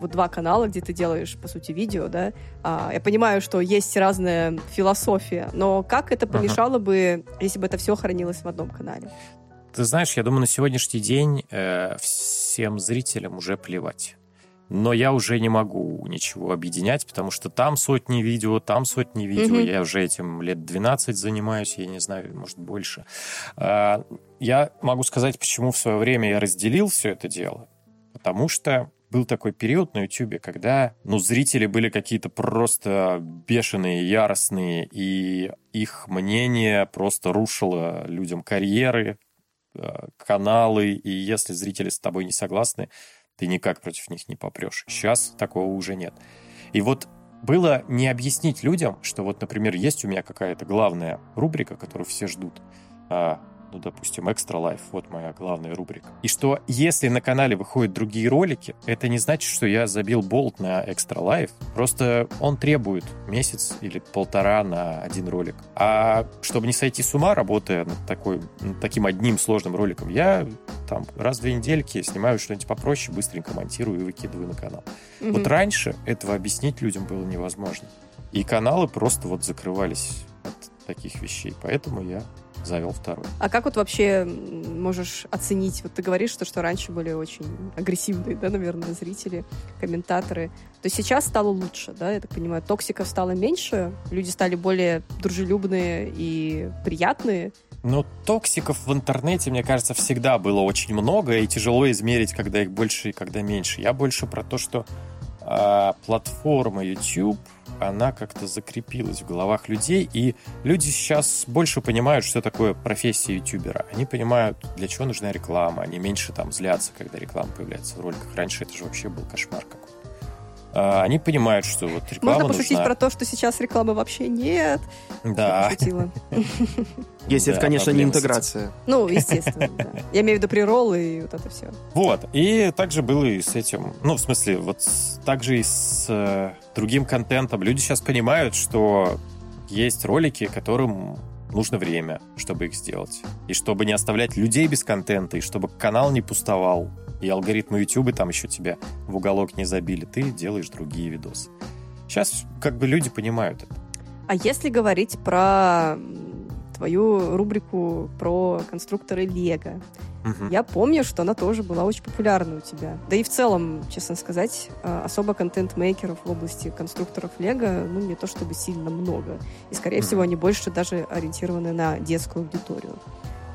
вот два канала, где ты делаешь, по сути, видео, да? А, я понимаю, что есть разная философия, но как это помешало uh-huh. бы, если бы это все хранилось в одном канале? Ты знаешь, я думаю, на сегодняшний день э, всем зрителям уже плевать но я уже не могу ничего объединять, потому что там сотни видео, там сотни видео, mm-hmm. я уже этим лет 12 занимаюсь, я не знаю, может, больше. А, я могу сказать, почему в свое время я разделил все это дело, потому что был такой период на YouTube, когда, ну, зрители были какие-то просто бешеные, яростные, и их мнение просто рушило людям карьеры, э, каналы, и если зрители с тобой не согласны, ты никак против них не попрешь. Сейчас такого уже нет. И вот было не объяснить людям, что вот, например, есть у меня какая-то главная рубрика, которую все ждут, а, ну, допустим, Extra Life, вот моя главная рубрика. И что если на канале выходят другие ролики, это не значит, что я забил болт на Extra Life. Просто он требует месяц или полтора на один ролик. А чтобы не сойти с ума, работая над, такой, над таким одним сложным роликом, я там раз в две недельки снимаю что-нибудь попроще, быстренько монтирую и выкидываю на канал. Mm-hmm. Вот раньше этого объяснить людям было невозможно. И каналы просто вот закрывались от таких вещей. Поэтому я завел второй. А как вот вообще можешь оценить? Вот ты говоришь, что, что раньше были очень агрессивные, да, наверное, зрители, комментаторы. То есть сейчас стало лучше, да, я так понимаю, токсиков стало меньше, люди стали более дружелюбные и приятные. Ну, токсиков в интернете, мне кажется, всегда было очень много, и тяжело измерить, когда их больше и когда меньше. Я больше про то, что э, платформа YouTube она как-то закрепилась в головах людей, и люди сейчас больше понимают, что такое профессия ютубера. Они понимают, для чего нужна реклама, они меньше там злятся, когда реклама появляется в роликах. Раньше это же вообще был кошмар какой а, они понимают, что вот реклама Можно пошутить нужна. про то, что сейчас рекламы вообще нет. Да. Если это, конечно, не интеграция. Ну, естественно, да. Я имею в виду приролы и вот это все. Вот. И также было и с этим. Ну, в смысле, вот также и с э, другим контентом. Люди сейчас понимают, что есть ролики, которым нужно время, чтобы их сделать. И чтобы не оставлять людей без контента, и чтобы канал не пустовал, и алгоритмы YouTube там еще тебя в уголок не забили, ты делаешь другие видосы. Сейчас как бы люди понимают это. А если говорить про твою рубрику про конструкторы Лего, Угу. Я помню, что она тоже была очень популярна у тебя. Да и в целом, честно сказать, а, особо контент-мейкеров в области конструкторов Лего, ну, не то чтобы сильно много. И, скорее угу. всего, они больше даже ориентированы на детскую аудиторию.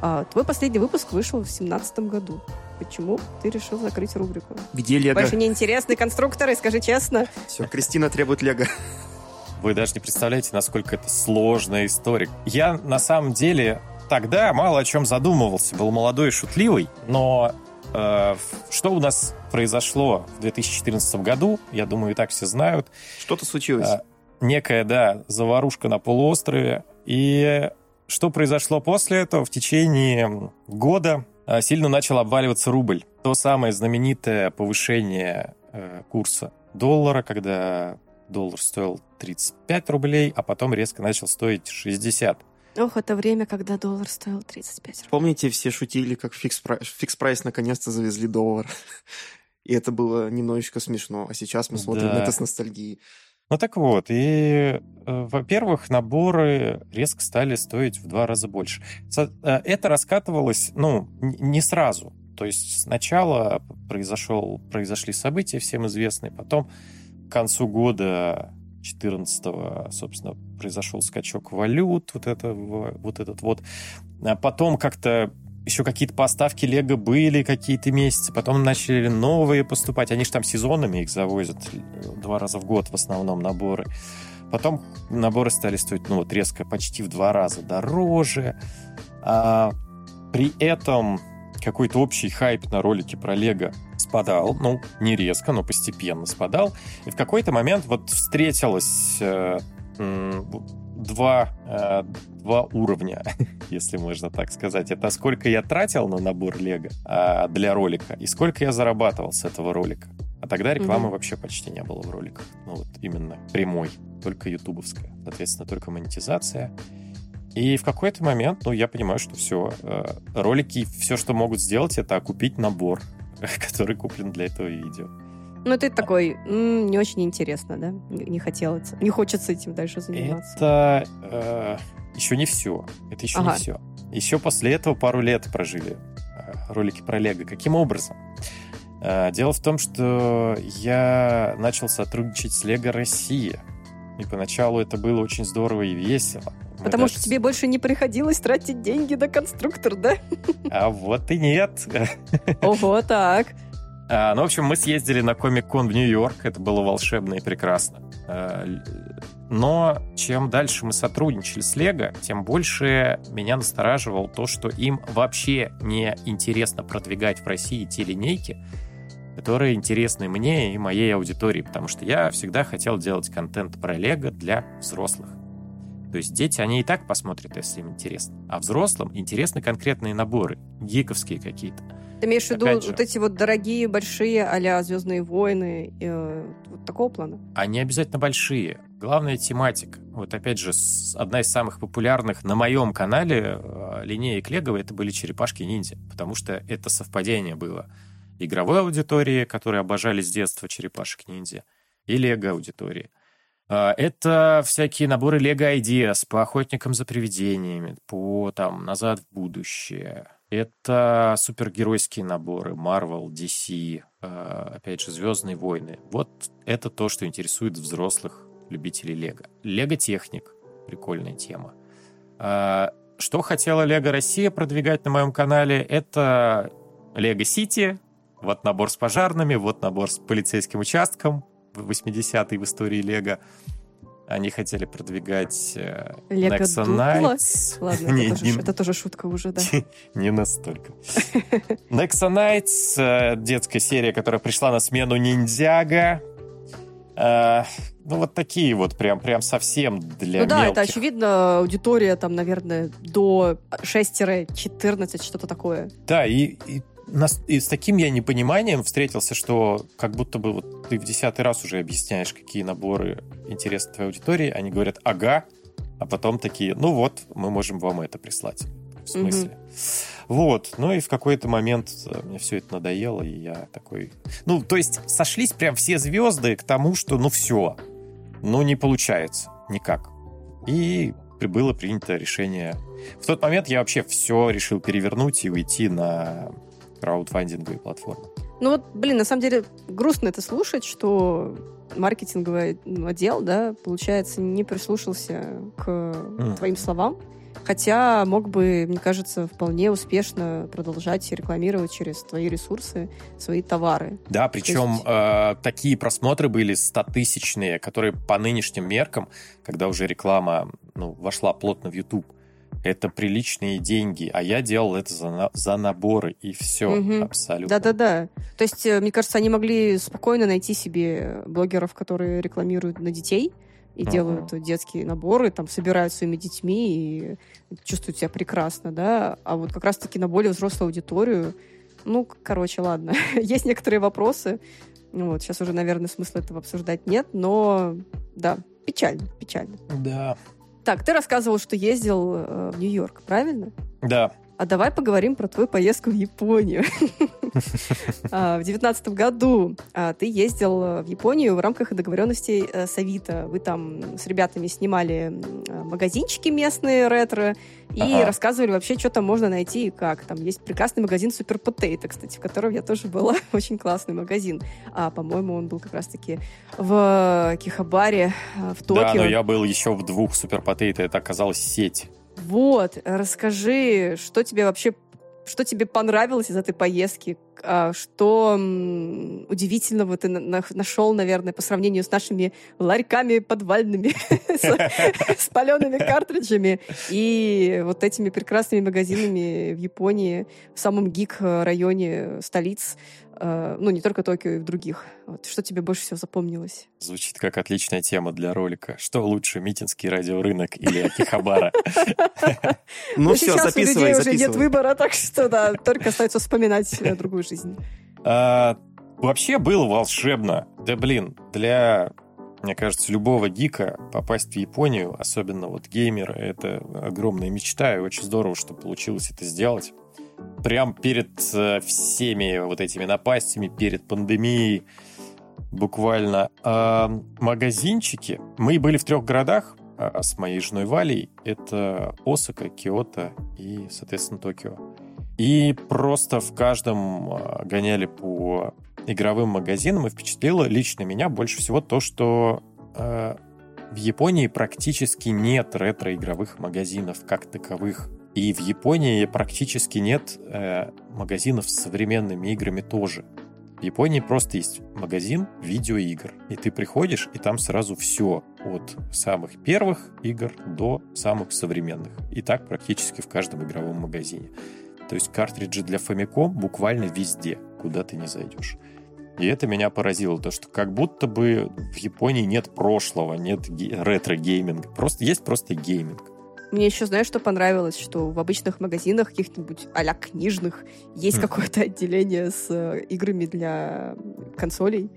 А, твой последний выпуск вышел в 2017 году. Почему ты решил закрыть рубрику? Где Лего? Больше неинтересные конструкторы, скажи честно. Все, Кристина требует Лего. Вы даже не представляете, насколько это сложная история. Я на самом деле тогда мало о чем задумывался, был молодой и шутливый, но э, что у нас произошло в 2014 году, я думаю, и так все знают. Что-то случилось. Э, некая, да, заварушка на полуострове. И что произошло после этого? В течение года э, сильно начал обваливаться рубль. То самое знаменитое повышение э, курса доллара, когда доллар стоил 35 рублей, а потом резко начал стоить 60. Ох, это время, когда доллар стоил 35 рублей. Помните, все шутили, как Fix Price, Fix Price наконец-то завезли доллар. И это было немножечко смешно. А сейчас мы смотрим да. на это с ностальгией. Ну так вот, и, э, во-первых, наборы резко стали стоить в два раза больше. Э, это раскатывалось, ну, не сразу. То есть сначала произошел, произошли события всем известные, потом к концу года 14 собственно, произошел скачок валют, вот, это, вот этот вот. А потом как-то еще какие-то поставки Лего были какие-то месяцы, потом начали новые поступать. Они же там сезонами их завозят два раза в год в основном наборы. Потом наборы стали стоить, ну вот резко, почти в два раза дороже. А при этом какой-то общий хайп на ролике про Лего спадал, ну, не резко, но постепенно спадал. И в какой-то момент вот встретилось э, два, э, два уровня. если можно так сказать. Это сколько я тратил на набор Лего а, для ролика и сколько я зарабатывал с этого ролика. А тогда рекламы mm-hmm. вообще почти не было в роликах. Ну вот именно прямой, только ютубовская. Соответственно, только монетизация. И в какой-то момент, ну, я понимаю, что все, э, ролики, все, что могут сделать, это купить набор, который куплен для этого видео. Ну, ты такой, м-м, не очень интересно, да? Не хотелось, не хочется этим дальше заниматься. Это э, еще не все. Это еще ага. не все. Еще после этого пару лет прожили э, ролики про Лего. Каким образом? Э, дело в том, что я начал сотрудничать с Лего Россия. И поначалу это было очень здорово и весело. Мы Потому что тебе больше не приходилось тратить деньги на конструктор, да? А вот и нет. Ого, так. А, ну, в общем, мы съездили на Комик-кон в Нью-Йорк. Это было волшебно и прекрасно. А, но чем дальше мы сотрудничали с Лего, тем больше меня настораживало то, что им вообще не интересно продвигать в России те линейки, которые интересны мне и моей аудитории, потому что я всегда хотел делать контент про Лего для взрослых. То есть дети, они и так посмотрят, если им интересно. А взрослым интересны конкретные наборы, гиковские какие-то. Ты имеешь в виду же, вот эти вот дорогие, большие а-ля «Звездные войны», э, вот такого плана? Они обязательно большие. Главная тематика. Вот опять же, одна из самых популярных на моем канале э, линеек Лего это были черепашки-ниндзя, потому что это совпадение было игровой аудитории, которые обожали с детства черепашек-ниндзя, и лего-аудитории. А, это всякие наборы Lego Ideas по охотникам за привидениями, по там «Назад в будущее», это супергеройские наборы Marvel, DC, э, опять же, Звездные войны. Вот это то, что интересует взрослых любителей Лего. Лего Техник. Прикольная тема. Э, что хотела Лего Россия продвигать на моем канале, это Лего Сити, вот набор с пожарными, вот набор с полицейским участком, 80-й в истории Лего. Они хотели продвигать э, Лего Nexa Knights. Ладно, не, это, тоже, не, это тоже шутка уже, да. не настолько. Nexa Knights, э, детская серия, которая пришла на смену Ниндзяга. Э, ну, вот такие вот, прям, прям совсем для Ну да, мелких. это, очевидно, аудитория там, наверное, до 6-14, что-то такое. Да, и, и и с таким я непониманием встретился, что как будто бы вот ты в десятый раз уже объясняешь, какие наборы интересны твоей аудитории. Они говорят «ага», а потом такие «ну вот, мы можем вам это прислать». В смысле? Mm-hmm. Вот. Ну и в какой-то момент э, мне все это надоело, и я такой... Ну, то есть сошлись прям все звезды к тому, что ну все, ну не получается никак. И было принято решение... В тот момент я вообще все решил перевернуть и уйти на краудфандинговые платформы. Ну вот, блин, на самом деле грустно это слушать, что маркетинговый ну, отдел, да, получается, не прислушался к mm. твоим словам. Хотя мог бы, мне кажется, вполне успешно продолжать рекламировать через твои ресурсы свои товары. Да, причем есть... э, такие просмотры были 100-тысячные, которые по нынешним меркам, когда уже реклама ну, вошла плотно в YouTube, это приличные деньги, а я делал это за, за наборы, и все, угу. абсолютно. Да-да-да. То есть, э, мне кажется, они могли спокойно найти себе блогеров, которые рекламируют на детей, и uh-huh. делают детские наборы, там собирают своими детьми и чувствуют себя прекрасно, да. А вот как раз-таки на более взрослую аудиторию, ну, короче, ладно. Есть некоторые вопросы. Вот, сейчас уже, наверное, смысла этого обсуждать нет, но да, печально, печально. Да. Так, ты рассказывал, что ездил э, в Нью-Йорк, правильно? Да. А давай поговорим про твою поездку в Японию. А, в девятнадцатом году а, ты ездил в Японию в рамках договоренностей э, с Авито. Вы там с ребятами снимали магазинчики местные ретро и рассказывали вообще, что там можно найти и как. Там есть прекрасный магазин Super Potato, кстати, в котором я тоже была. Очень классный магазин. А, по-моему, он был как раз-таки в Кихабаре э, в Токио. Да, но я был еще в двух Super Potato. Это оказалась сеть. Вот, расскажи, что тебе вообще, что тебе понравилось из этой поездки? А, что удивительного ты нашел, наверное, по сравнению с нашими ларьками подвальными, с палеными картриджами и вот этими прекрасными магазинами в Японии, в самом гик-районе столиц. Э, ну, не только Токио, и в других. Вот. Что тебе больше всего запомнилось? Звучит как отличная тема для ролика. Что лучше, Митинский радиорынок или Акихабара? Ну все, записывай, Сейчас у людей уже нет выбора, так что да, только остается вспоминать э, другую жизнь. А, вообще было волшебно. Да блин, для мне кажется, любого гика попасть в Японию, особенно вот геймера, это огромная мечта, и очень здорово, что получилось это сделать прям перед э, всеми вот этими напастями, перед пандемией буквально. А магазинчики. Мы были в трех городах а, с моей женой Валей. Это Осака, Киото и, соответственно, Токио. И просто в каждом а, гоняли по игровым магазинам, и впечатлило лично меня больше всего то, что э, в Японии практически нет ретро-игровых магазинов как таковых. И в Японии практически нет э, магазинов с современными играми тоже. В Японии просто есть магазин видеоигр. И ты приходишь, и там сразу все. От самых первых игр до самых современных. И так практически в каждом игровом магазине. То есть картриджи для Famicom буквально везде, куда ты не зайдешь. И это меня поразило, то что как будто бы в Японии нет прошлого, нет ретро-гейминга. Просто есть просто гейминг. Мне еще, знаешь, что понравилось? Что в обычных магазинах, каких-нибудь а книжных, есть mm. какое-то отделение с э, играми для консолей.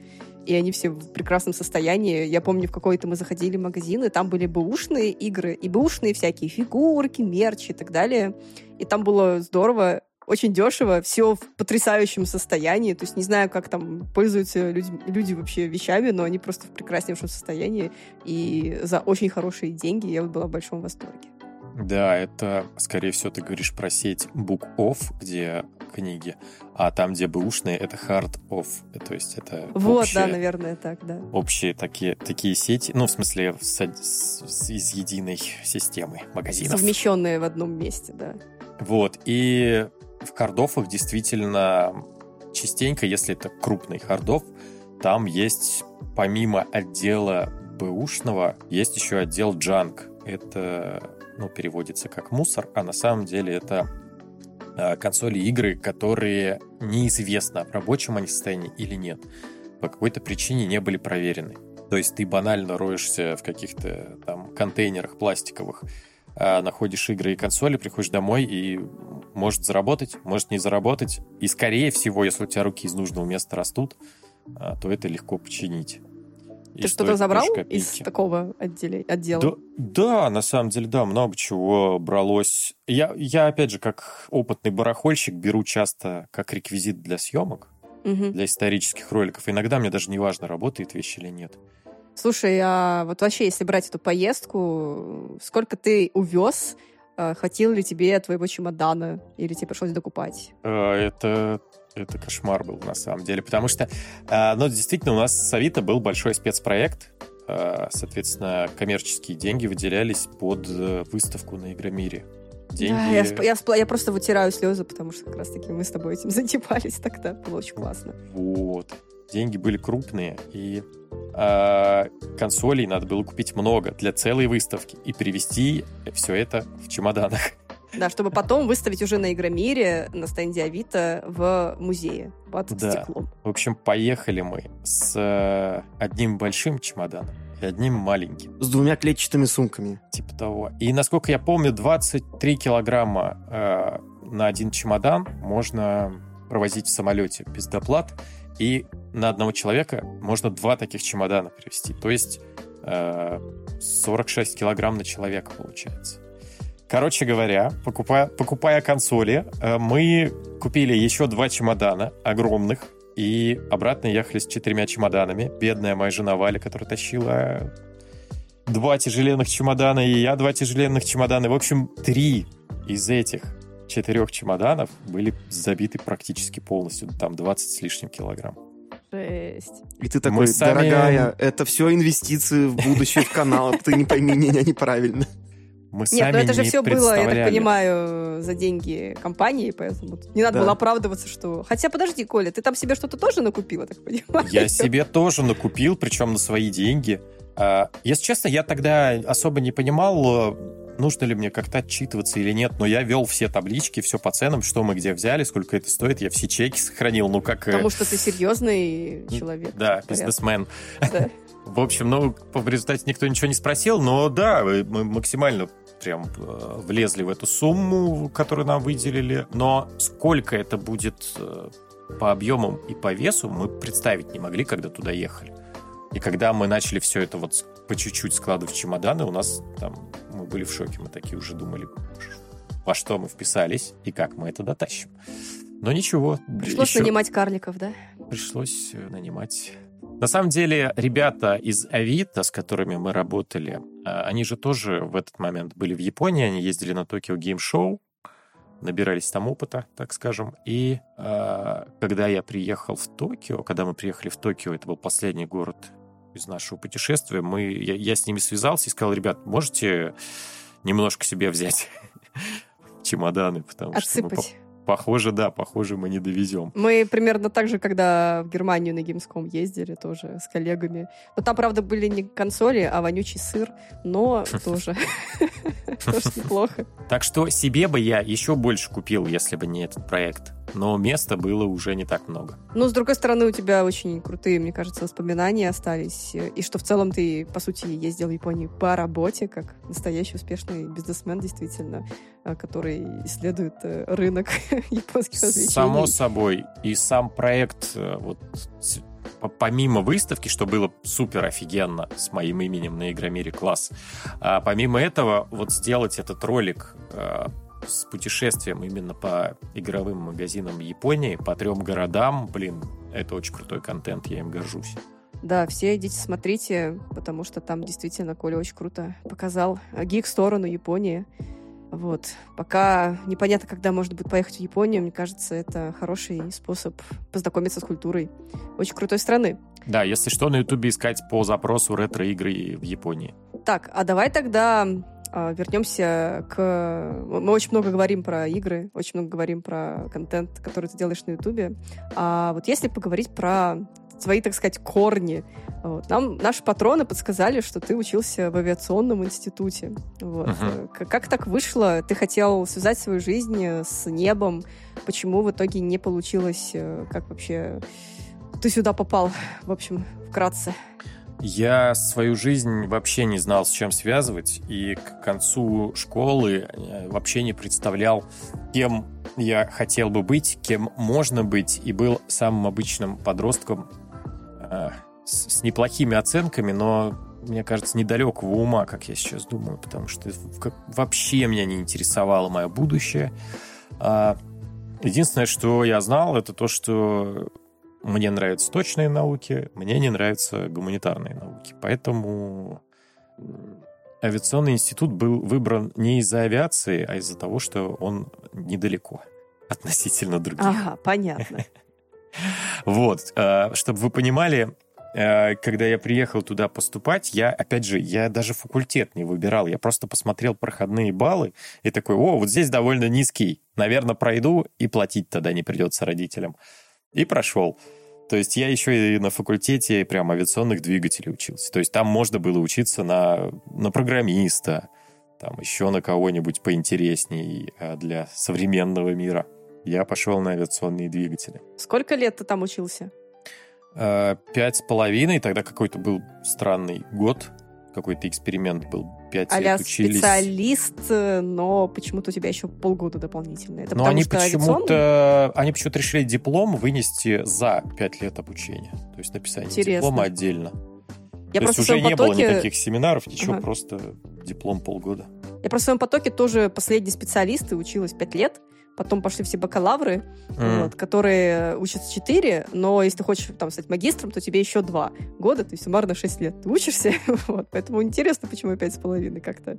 И они все в прекрасном состоянии. Я помню, в какой-то мы заходили в магазин, и там были бэушные игры, и бэушные всякие фигурки, мерчи и так далее. И там было здорово очень дешево, все в потрясающем состоянии. То есть не знаю, как там пользуются люди, люди вообще вещами, но они просто в прекраснейшем состоянии. И за очень хорошие деньги я была в большом восторге. Да, это, скорее всего, ты говоришь про сеть Book Off, где книги, а там, где бэушные, это Hard Off. То есть это Вот, общие, да, наверное, так, да. Общие такие, такие сети, ну, в смысле, с, с, из единой системы магазинов. Совмещенные в одном месте, да. Вот, и в хардофах действительно частенько, если это крупный хардов, там есть помимо отдела бэушного, есть еще отдел джанк. Это ну, переводится как мусор, а на самом деле это э, консоли игры, которые неизвестно, в рабочем они состоянии или нет. По какой-то причине не были проверены. То есть ты банально роешься в каких-то там контейнерах пластиковых, э, находишь игры и консоли, приходишь домой и может заработать, может не заработать. И скорее всего, если у тебя руки из нужного места растут, э, то это легко починить. Ты что-то забрал из такого отделе, отдела? Да, да, на самом деле, да, много чего бралось. Я, я, опять же, как опытный барахольщик, беру часто как реквизит для съемок, угу. для исторических роликов. Иногда мне даже не важно, работает вещь или нет. Слушай, а вот вообще, если брать эту поездку, сколько ты увез? А, хватило ли тебе твоего чемодана? Или тебе пришлось докупать? А, это это кошмар был на самом деле, потому что, э, ну, действительно, у нас с Авито был большой спецпроект, э, соответственно, коммерческие деньги выделялись под э, выставку на Игромире. Деньги... Да, я, я, я просто вытираю слезы, потому что как раз-таки мы с тобой этим затепались тогда. Было очень классно. Вот. Деньги были крупные, и э, консолей надо было купить много для целой выставки и привезти все это в чемоданах. Да, чтобы потом выставить уже на Игромире, на стенде Авито в музее под да. стеклом. В общем, поехали мы с э, одним большим чемоданом и одним маленьким. С двумя клетчатыми сумками. Типа того. И, насколько я помню, 23 килограмма э, на один чемодан можно провозить в самолете без доплат. И на одного человека можно два таких чемодана привезти. То есть э, 46 килограмм на человека получается. Короче говоря, покупая, покупая консоли, э, мы купили еще два чемодана огромных, и обратно ехали с четырьмя чемоданами. Бедная моя жена Валя, которая тащила два тяжеленных чемодана, и я два тяжеленных чемодана. В общем, три из этих четырех чемоданов были забиты практически полностью. Там 20 с лишним килограмм. Жесть. И ты такой, сами... дорогая, это все инвестиции в будущее в канал, ты не пойми меня неправильно. Мы Нет, сами но это же все было, я так понимаю, за деньги компании, поэтому не надо да. было оправдываться, что... Хотя, подожди, Коля, ты там себе что-то тоже накупила, так понимаю? Я себе тоже накупил, причем на свои деньги. А, если честно, я тогда особо не понимал, нужно ли мне как-то отчитываться или нет, но я вел все таблички, все по ценам, что мы где взяли, сколько это стоит, я все чеки сохранил, ну как... Э, Потому что ты серьезный человек. Да, бизнесмен. Да. В общем, ну, в результате никто ничего не спросил, но да, мы максимально прям э, влезли в эту сумму, которую нам выделили. Но сколько это будет э, по объемам и по весу, мы представить не могли, когда туда ехали. И когда мы начали все это вот по чуть-чуть складывать в чемоданы, у нас там, мы были в шоке, мы такие уже думали, во что мы вписались и как мы это дотащим. Но ничего. Пришлось еще... нанимать карликов, да? Пришлось э, нанимать на самом деле, ребята из Авито, с которыми мы работали, а, они же тоже в этот момент были в Японии, они ездили на Токио Гейм Шоу, набирались там опыта, так скажем. И э, когда я приехал в Токио, когда мы приехали в Токио, это был последний город из нашего путешествия, мы, я, я с ними связался и сказал, ребят, можете немножко себе взять чемоданы, потому Отсыпать. что... Мы, Похоже, да, похоже, мы не довезем. Мы примерно так же, когда в Германию на Gamescom ездили тоже с коллегами. Но там, правда, были не консоли, а вонючий сыр, но тоже тоже неплохо. Так что себе бы я еще больше купил, если бы не этот проект но места было уже не так много. Ну, с другой стороны, у тебя очень крутые, мне кажется, воспоминания остались. И что в целом ты, по сути, ездил в Японию по работе, как настоящий успешный бизнесмен, действительно, э, который исследует э, рынок японских развлечений. Само собой. И сам проект, э, вот помимо выставки, что было супер офигенно с моим именем на Игромире класс, а помимо этого вот сделать этот ролик с путешествием именно по игровым магазинам Японии, по трем городам. Блин, это очень крутой контент, я им горжусь. Да, все идите смотрите, потому что там действительно Коля очень круто показал гик-сторону Японии. Вот. Пока непонятно, когда можно будет поехать в Японию, мне кажется, это хороший способ познакомиться с культурой очень крутой страны. Да, если что, на Ютубе искать по запросу ретро-игры в Японии. Так, а давай тогда вернемся к... Мы очень много говорим про игры, очень много говорим про контент, который ты делаешь на Ютубе. А вот если поговорить про свои, так сказать, корни. Вот. Нам наши патроны подсказали, что ты учился в авиационном институте. Вот. Uh-huh. Как так вышло? Ты хотел связать свою жизнь с небом. Почему в итоге не получилось? Э, как вообще ты сюда попал? В общем, вкратце. Я свою жизнь вообще не знал, с чем связывать, и к концу школы э, вообще не представлял, кем я хотел бы быть, кем можно быть, и был самым обычным подростком э, с, с неплохими оценками, но, мне кажется, недалекого ума, как я сейчас думаю, потому что как, вообще меня не интересовало мое будущее. А, единственное, что я знал, это то, что мне нравятся точные науки, мне не нравятся гуманитарные науки. Поэтому авиационный институт был выбран не из-за авиации, а из-за того, что он недалеко относительно других. Ага, понятно. Вот, а, чтобы вы понимали, а, когда я приехал туда поступать, я, опять же, я даже факультет не выбирал, я просто посмотрел проходные баллы и такой, о, вот здесь довольно низкий, наверное, пройду и платить тогда не придется родителям. И прошел. То есть я еще и на факультете прям авиационных двигателей учился. То есть там можно было учиться на, на программиста, там еще на кого-нибудь поинтересней а, для современного мира. Я пошел на авиационные двигатели. Сколько лет ты там учился? А, пять с половиной. Тогда какой-то был странный год какой-то эксперимент был. Пять а лет учились. специалист, но почему-то у тебя еще полгода дополнительно. Это но они почему-то они почему-то решили диплом вынести за пять лет обучения. То есть написание Интересно. диплома отдельно. Я То есть уже не потоке... было никаких семинаров, ничего, ага. просто диплом полгода. Я просто в своем потоке тоже последний специалист и училась пять лет потом пошли все бакалавры, mm. вот, которые учатся 4, но если ты хочешь там стать магистром, то тебе еще 2 года, то есть суммарно 6 лет ты учишься, вот, поэтому интересно, почему 5,5 как-то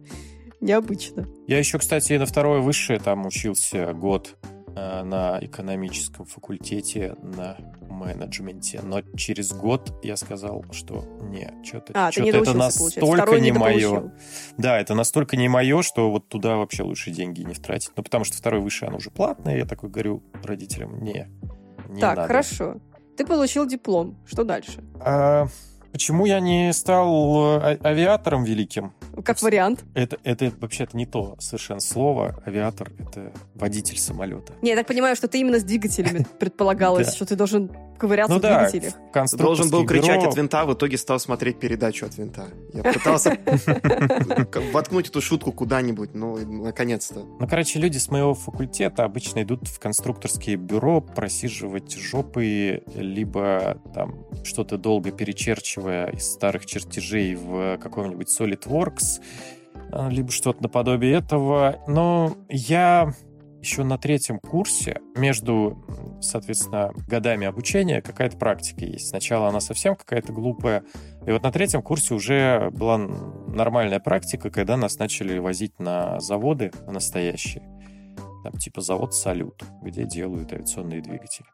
необычно. Я еще, кстати, на второе высшее там учился год, на экономическом факультете на менеджменте, но через год я сказал, что не, что-то а, что это настолько не мое. Да, это настолько не мое, что вот туда вообще лучше деньги не втратить. Ну, потому что второй выше, оно уже платное. Я такой говорю родителям, не, не Так, надо. хорошо. Ты получил диплом. Что дальше? А, почему я не стал э, авиатором великим? Как вариант. Это, это вообще-то не то совершенно слово. Авиатор — это водитель самолета. Не, я так понимаю, что ты именно с двигателями предполагалось, что ты должен ковыряться ну в двигателях. Да, должен был кричать от винта, в итоге стал смотреть передачу от винта. Я пытался воткнуть эту шутку куда-нибудь, но наконец-то. Ну, короче, люди с моего факультета обычно идут в конструкторские бюро просиживать жопы, либо там что-то долго перечерчивая из старых чертежей в каком-нибудь SolidWorks, а, либо что-то наподобие этого. Но я еще на третьем курсе между, соответственно, годами обучения какая-то практика есть. Сначала она совсем какая-то глупая. И вот на третьем курсе уже была нормальная практика, когда нас начали возить на заводы настоящие. Там типа завод «Салют», где делают авиационные двигатели.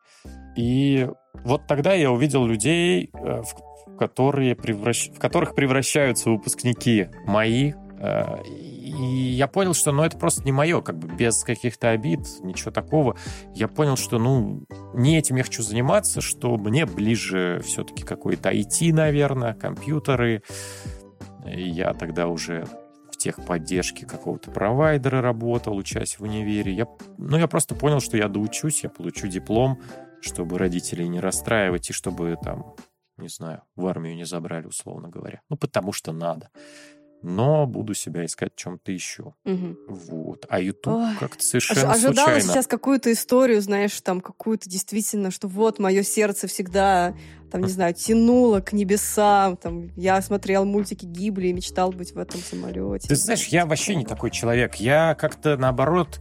И вот тогда я увидел людей, э, в, которые превращ... в которых превращаются выпускники мои, и я понял, что ну, это просто не мое, как бы без каких-то обид, ничего такого. Я понял, что ну, не этим я хочу заниматься, что мне ближе все-таки какой-то IT, наверное, компьютеры. Я тогда уже в техподдержке какого-то провайдера работал, учась в универе. Я, ну, я просто понял, что я доучусь, я получу диплом, чтобы родителей не расстраивать и чтобы там, не знаю, в армию не забрали, условно говоря. Ну, потому что надо но буду себя искать в чем-то еще. Угу. Вот. А YouTube как-то совершенно ожидала случайно. сейчас какую-то историю, знаешь, там какую-то действительно, что вот мое сердце всегда, там, не знаю, тянуло к небесам, там, я смотрел мультики Гибли и мечтал быть в этом самолете. Ты знаешь, я вообще не такой человек. Я как-то, наоборот,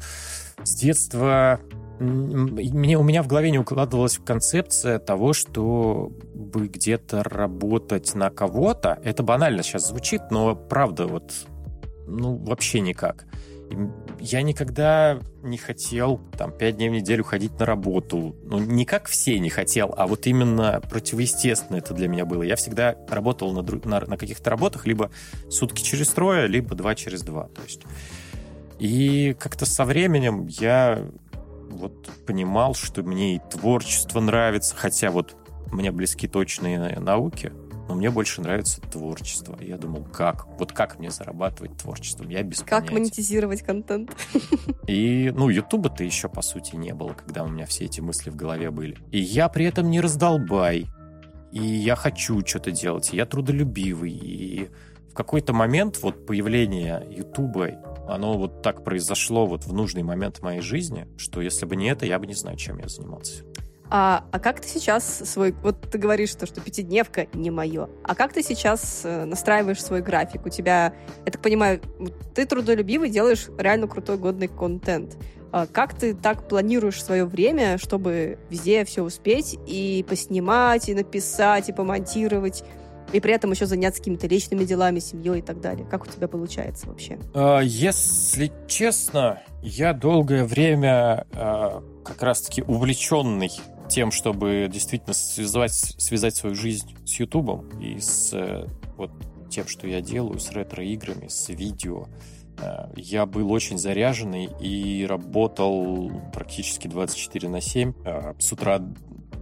с детства мне, у меня в голове не укладывалась концепция того, что бы где-то работать на кого-то. Это банально сейчас звучит, но правда, вот, ну, вообще никак. Я никогда не хотел там пять дней в неделю ходить на работу. Ну, не как все не хотел, а вот именно противоестественно это для меня было. Я всегда работал на, на, на каких-то работах либо сутки через трое, либо два через два. То есть и как-то со временем я вот понимал, что мне и творчество нравится, хотя вот мне близки точные науки, но мне больше нравится творчество. Я думал, как? Вот как мне зарабатывать творчеством? Я без Как понятия. монетизировать контент? И, ну, Ютуба-то еще, по сути, не было, когда у меня все эти мысли в голове были. И я при этом не раздолбай. И я хочу что-то делать. И я трудолюбивый. И какой-то момент вот появление Ютуба оно вот так произошло вот в нужный момент моей жизни, что если бы не это, я бы не знаю, чем я занимался. А, а как ты сейчас свой... Вот ты говоришь, что, что пятидневка не мое. А как ты сейчас э, настраиваешь свой график? У тебя, я так понимаю, ты трудолюбивый, делаешь реально крутой, годный контент. А как ты так планируешь свое время, чтобы везде все успеть и поснимать, и написать, и помонтировать? И при этом еще заняться какими-то личными делами, семьей и так далее. Как у тебя получается вообще? А, если честно, я долгое время а, как раз-таки увлеченный тем, чтобы действительно связать, связать свою жизнь с Ютубом и с э, вот тем, что я делаю, с ретро-играми, с видео. А, я был очень заряженный и работал практически 24 на 7 с утра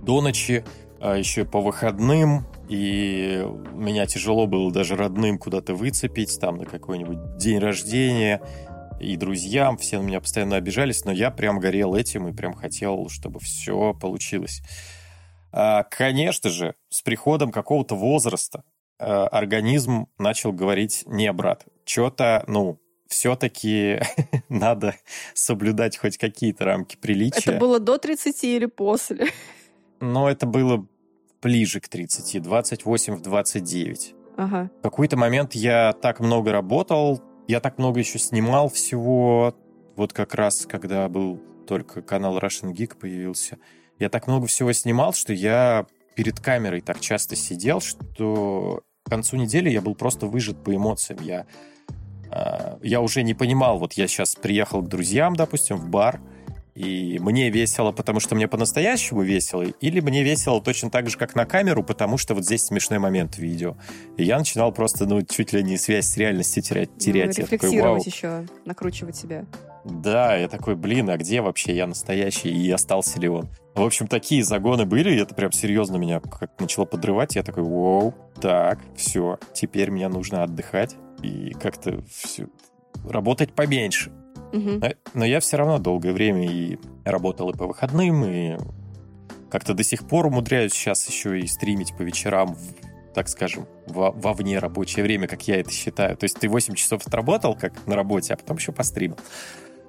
до ночи, еще по выходным, и меня тяжело было даже родным куда-то выцепить, там, на какой-нибудь день рождения, и друзьям, все на меня постоянно обижались, но я прям горел этим и прям хотел, чтобы все получилось. А, конечно же, с приходом какого-то возраста а, организм начал говорить, не, брат, что-то, ну, все-таки надо соблюдать хоть какие-то рамки приличия. Это было до 30 или после? Но это было ближе к 30, 28 в 29. Ага. В какой-то момент я так много работал, я так много еще снимал всего, вот как раз, когда был только канал Russian Geek появился. Я так много всего снимал, что я перед камерой так часто сидел, что к концу недели я был просто выжат по эмоциям. Я, э, я уже не понимал, вот я сейчас приехал к друзьям, допустим, в бар, и мне весело, потому что мне по-настоящему весело, или мне весело точно так же, как на камеру, потому что вот здесь смешной момент в видео. И я начинал просто, ну, чуть ли не связь с реальностью терять. терять. Ну, рефлексировать такой, еще, накручивать себя. Да, я такой, блин, а где вообще я настоящий, и остался ли он? В общем, такие загоны были, и это прям серьезно меня как начало подрывать. Я такой, вау, так, все, теперь мне нужно отдыхать. и как-то все работать поменьше. Угу. Но, но я все равно долгое время и работал и по выходным, и как-то до сих пор умудряюсь сейчас еще и стримить по вечерам, так скажем, во, во вне рабочее время, как я это считаю. То есть ты 8 часов отработал, как на работе, а потом еще постримил.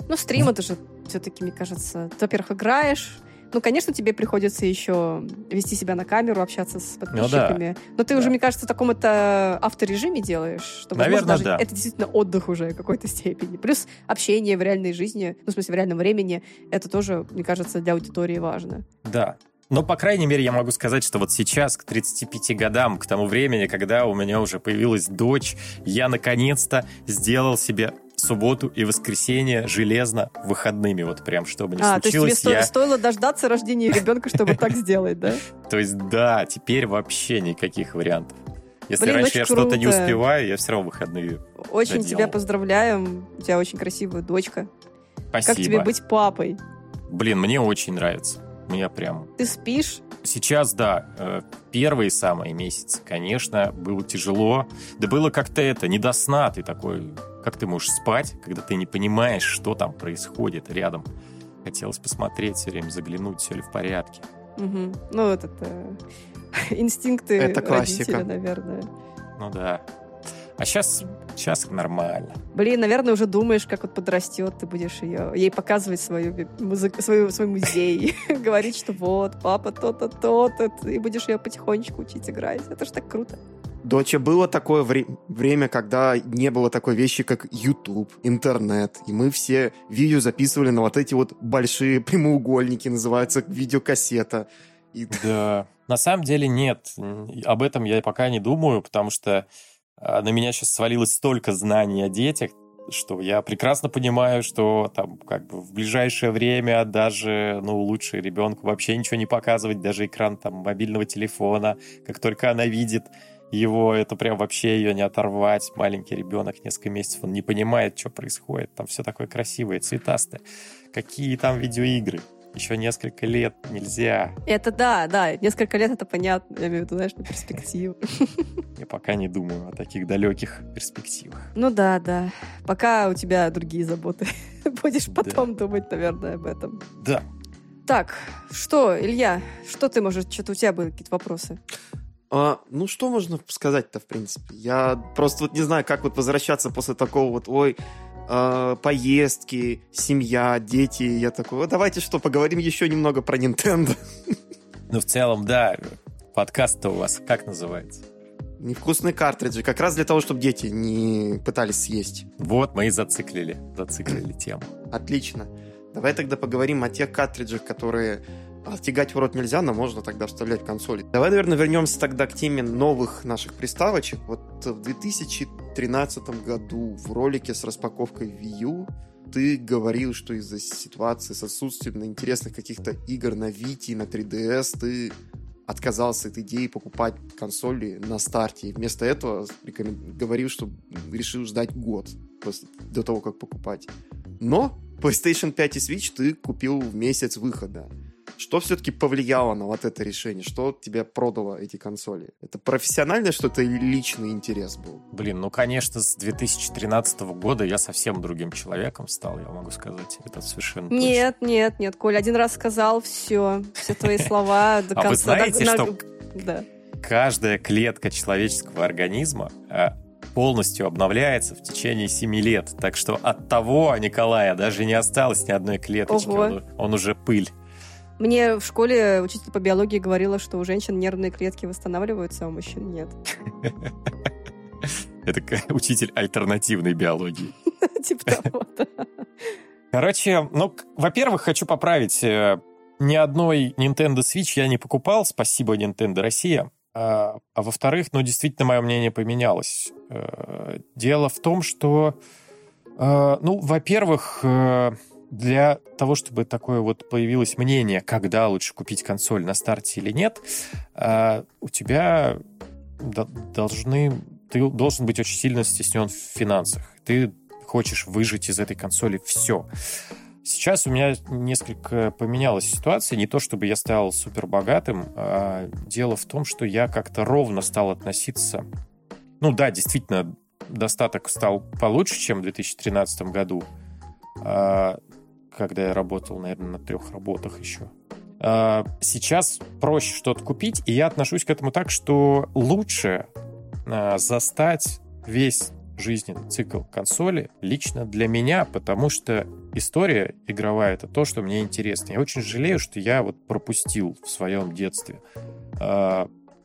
Ну, стрим это же все-таки, мне кажется, ты, во-первых, играешь, ну, конечно, тебе приходится еще вести себя на камеру, общаться с подписчиками. Ну, да. Но ты да. уже, мне кажется, в таком это авторежиме делаешь. Что, Наверное, даже да. Это действительно отдых уже в какой-то степени. Плюс общение в реальной жизни, ну, в смысле, в реальном времени, это тоже, мне кажется, для аудитории важно. Да. Но, по крайней мере, я могу сказать, что вот сейчас, к 35 годам, к тому времени, когда у меня уже появилась дочь, я наконец-то сделал себе субботу и воскресенье железно выходными, вот прям, чтобы не а, случилось. То есть тебе я... стоило дождаться рождения ребенка, чтобы так сделать, да? То есть, да, теперь вообще никаких вариантов. Если Блин, раньше я что-то не успеваю, я все равно выходные Очень доделал. тебя поздравляем. У тебя очень красивая дочка. Спасибо. Как тебе быть папой? Блин, мне очень нравится. Мне прям... Ты спишь? Сейчас, да. Э, первые самые месяцы, конечно, было тяжело. Да было как-то это, не до сна. Ты такой как ты можешь спать, когда ты не понимаешь, что там происходит рядом? Хотелось посмотреть все время, заглянуть, все ли в порядке. Угу. Ну, вот это инстинкты это классика. родителя, наверное. Ну да. А сейчас, сейчас нормально. Блин, наверное, уже думаешь, как вот подрастет, ты будешь ее, ей показывать свою, музыку, свою, свой музей, говорить, что вот, папа то-то, то-то, и будешь ее потихонечку учить играть. Это же так круто. Доча, было такое вре- время, когда не было такой вещи, как YouTube, интернет, и мы все видео записывали на вот эти вот большие прямоугольники, называются видеокассета. И... Да, на самом деле нет. Об этом я пока не думаю, потому что а, на меня сейчас свалилось столько знаний о детях, что я прекрасно понимаю, что там как бы в ближайшее время даже, ну, лучше ребенку вообще ничего не показывать, даже экран там мобильного телефона, как только она видит его, это прям вообще ее не оторвать. Маленький ребенок, несколько месяцев, он не понимает, что происходит. Там все такое красивое, цветастое. Какие там видеоигры? Еще несколько лет нельзя. Это да, да, несколько лет это понятно, я имею в виду, знаешь, на перспективу. Я пока не думаю о таких далеких перспективах. Ну да, да. Пока у тебя другие заботы. Будешь потом да. думать, наверное, об этом. Да. Так, что, Илья, что ты, может, что-то у тебя были какие-то вопросы? А, ну, что можно сказать-то, в принципе? Я просто вот не знаю, как вот возвращаться после такого вот, ой, э, поездки, семья, дети. Я такой, давайте что, поговорим еще немного про Nintendo. Ну, в целом, да. Подкаст-то у вас как называется? Невкусные картриджи. Как раз для того, чтобы дети не пытались съесть. Вот, мы и зациклили. Зациклили тему. Отлично. Давай тогда поговорим о тех картриджах, которые а в рот нельзя, но можно тогда вставлять консоли. Давай, наверное, вернемся тогда к теме новых наших приставочек. Вот в 2013 году в ролике с распаковкой Wii U ты говорил, что из-за ситуации с отсутствием интересных каких-то игр на Vita, на 3DS, ты отказался от идеи покупать консоли на старте. И вместо этого говорил, что решил ждать год после, до того, как покупать. Но PlayStation 5 и Switch ты купил в месяц выхода. Что все-таки повлияло на вот это решение? Что тебе продало эти консоли? Это профессиональное что-то или личный интерес был? Блин, ну, конечно, с 2013 года я совсем другим человеком стал, я могу сказать. Это совершенно Нет, точно. нет, нет, Коля, один раз сказал, все, все твои слова до конца. А вы знаете, что каждая клетка человеческого организма а, полностью обновляется в течение 7 лет. Так что от того Николая даже не осталось ни одной клеточки. Он, он уже пыль. Мне в школе учитель по биологии говорила, что у женщин нервные клетки восстанавливаются, а у мужчин нет. Это учитель альтернативной биологии. Типа того. Короче, ну, во-первых, хочу поправить. Э, ни одной Nintendo Switch я не покупал, спасибо Nintendo Россия. А, а во-вторых, ну, действительно, мое мнение поменялось. Э, дело в том, что, э, ну, во-первых, для того, чтобы такое вот появилось мнение, когда лучше купить консоль на старте или нет, а, у тебя должны, ты должен быть очень сильно стеснен в финансах. Ты хочешь выжить из этой консоли все. Сейчас у меня несколько поменялась ситуация. Не то, чтобы я стал супер богатым, а дело в том, что я как-то ровно стал относиться... Ну да, действительно, достаток стал получше, чем в 2013 году, а, когда я работал, наверное, на трех работах еще. А, сейчас проще что-то купить, и я отношусь к этому так, что лучше а, застать весь жизненный цикл консоли лично для меня, потому что история игровая — это то, что мне интересно. Я очень жалею, что я вот пропустил в своем детстве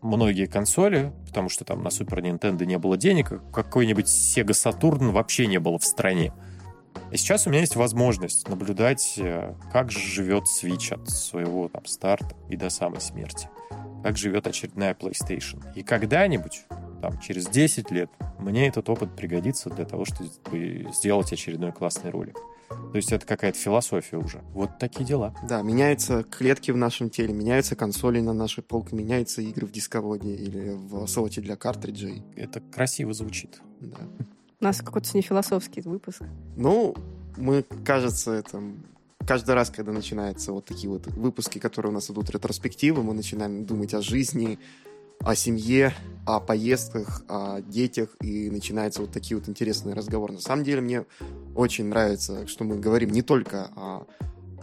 многие консоли, потому что там на Super Nintendo не было денег, а какой-нибудь Sega Saturn вообще не было в стране. И сейчас у меня есть возможность наблюдать, э, как живет Switch от своего там старта и до самой смерти. Как живет очередная PlayStation. И когда-нибудь, там, через 10 лет, мне этот опыт пригодится для того, чтобы сделать очередной классный ролик. То есть это какая-то философия уже. Вот такие дела. Да, меняются клетки в нашем теле, меняются консоли на нашей полке, меняются игры в дисководе или в слоте для картриджей. Это красиво звучит. Да. У нас какой-то не философский выпуск. Ну, мы, кажется, это каждый раз, когда начинаются вот такие вот выпуски, которые у нас идут ретроспективы, мы начинаем думать о жизни, о семье, о поездках, о детях, и начинаются вот такие вот интересные разговоры. На самом деле мне очень нравится, что мы говорим не только о,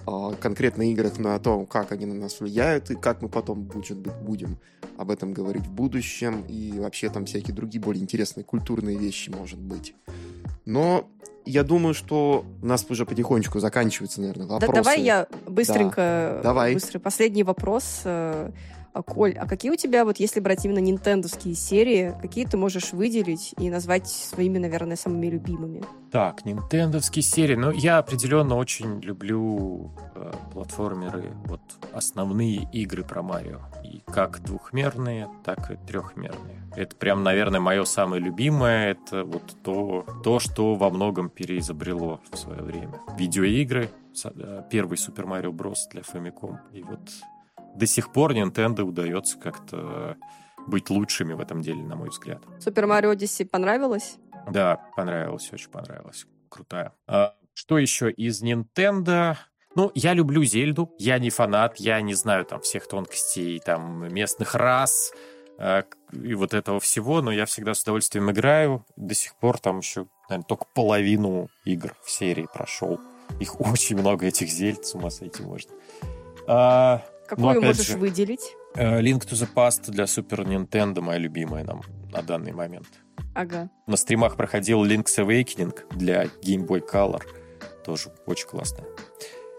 о конкретных играх, но о том, как они на нас влияют, и как мы потом, может быть, будем об этом говорить в будущем, и вообще там всякие другие более интересные культурные вещи, может быть. Но я думаю, что у нас уже потихонечку заканчивается, наверное, вопросы. Да, давай я быстренько... Да, давай. Быстрый последний вопрос. А, Коль, а какие у тебя, вот если брать именно нинтендовские серии, какие ты можешь выделить и назвать своими, наверное, самыми любимыми? Так, нинтендовские серии. Ну, я определенно очень люблю э, платформеры, вот основные игры про Марио. И как двухмерные, так и трехмерные. Это прям, наверное, мое самое любимое. Это вот то, то что во многом переизобрело в свое время. Видеоигры, э, первый Super Mario Bros. для Famicom. И вот до сих пор Nintendo удается как-то быть лучшими в этом деле, на мой взгляд. Супер Марио Odyssey понравилось? Да, понравилось, очень понравилось. Крутая. А, что еще из Nintendo? Ну, я люблю Зельду, я не фанат, я не знаю там всех тонкостей, там, местных рас э, и вот этого всего, но я всегда с удовольствием играю. До сих пор там еще, наверное, только половину игр в серии прошел. Их очень много, этих Зельд, с ума сойти можно. А, Какую можешь же, выделить? Э, Link to the Past для Super Nintendo моя любимая нам на данный момент. Ага. На стримах проходил Link's Awakening для Game Boy Color. Тоже очень классная.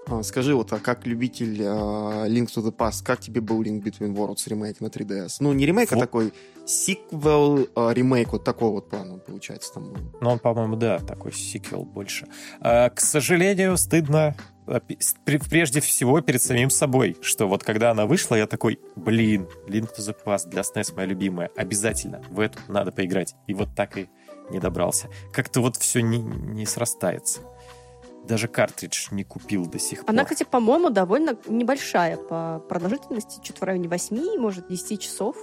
А, скажи, вот, а как любитель uh, Link to the Past, как тебе был Link Between Worlds ремейк на 3DS? Ну, не ремейк, вот. а такой сиквел, uh, ремейк вот такого вот плана, получается, там был. Ну, он, по-моему, да, такой сиквел больше. Uh, к сожалению, стыдно прежде всего перед самим собой, что вот когда она вышла, я такой, блин, Link to the Past для SNES моя любимая, обязательно в эту надо поиграть. И вот так и не добрался. Как-то вот все не, не срастается. Даже картридж не купил до сих пор. Она, кстати, по-моему, довольно небольшая по продолжительности, что-то в районе 8, может, 10 часов.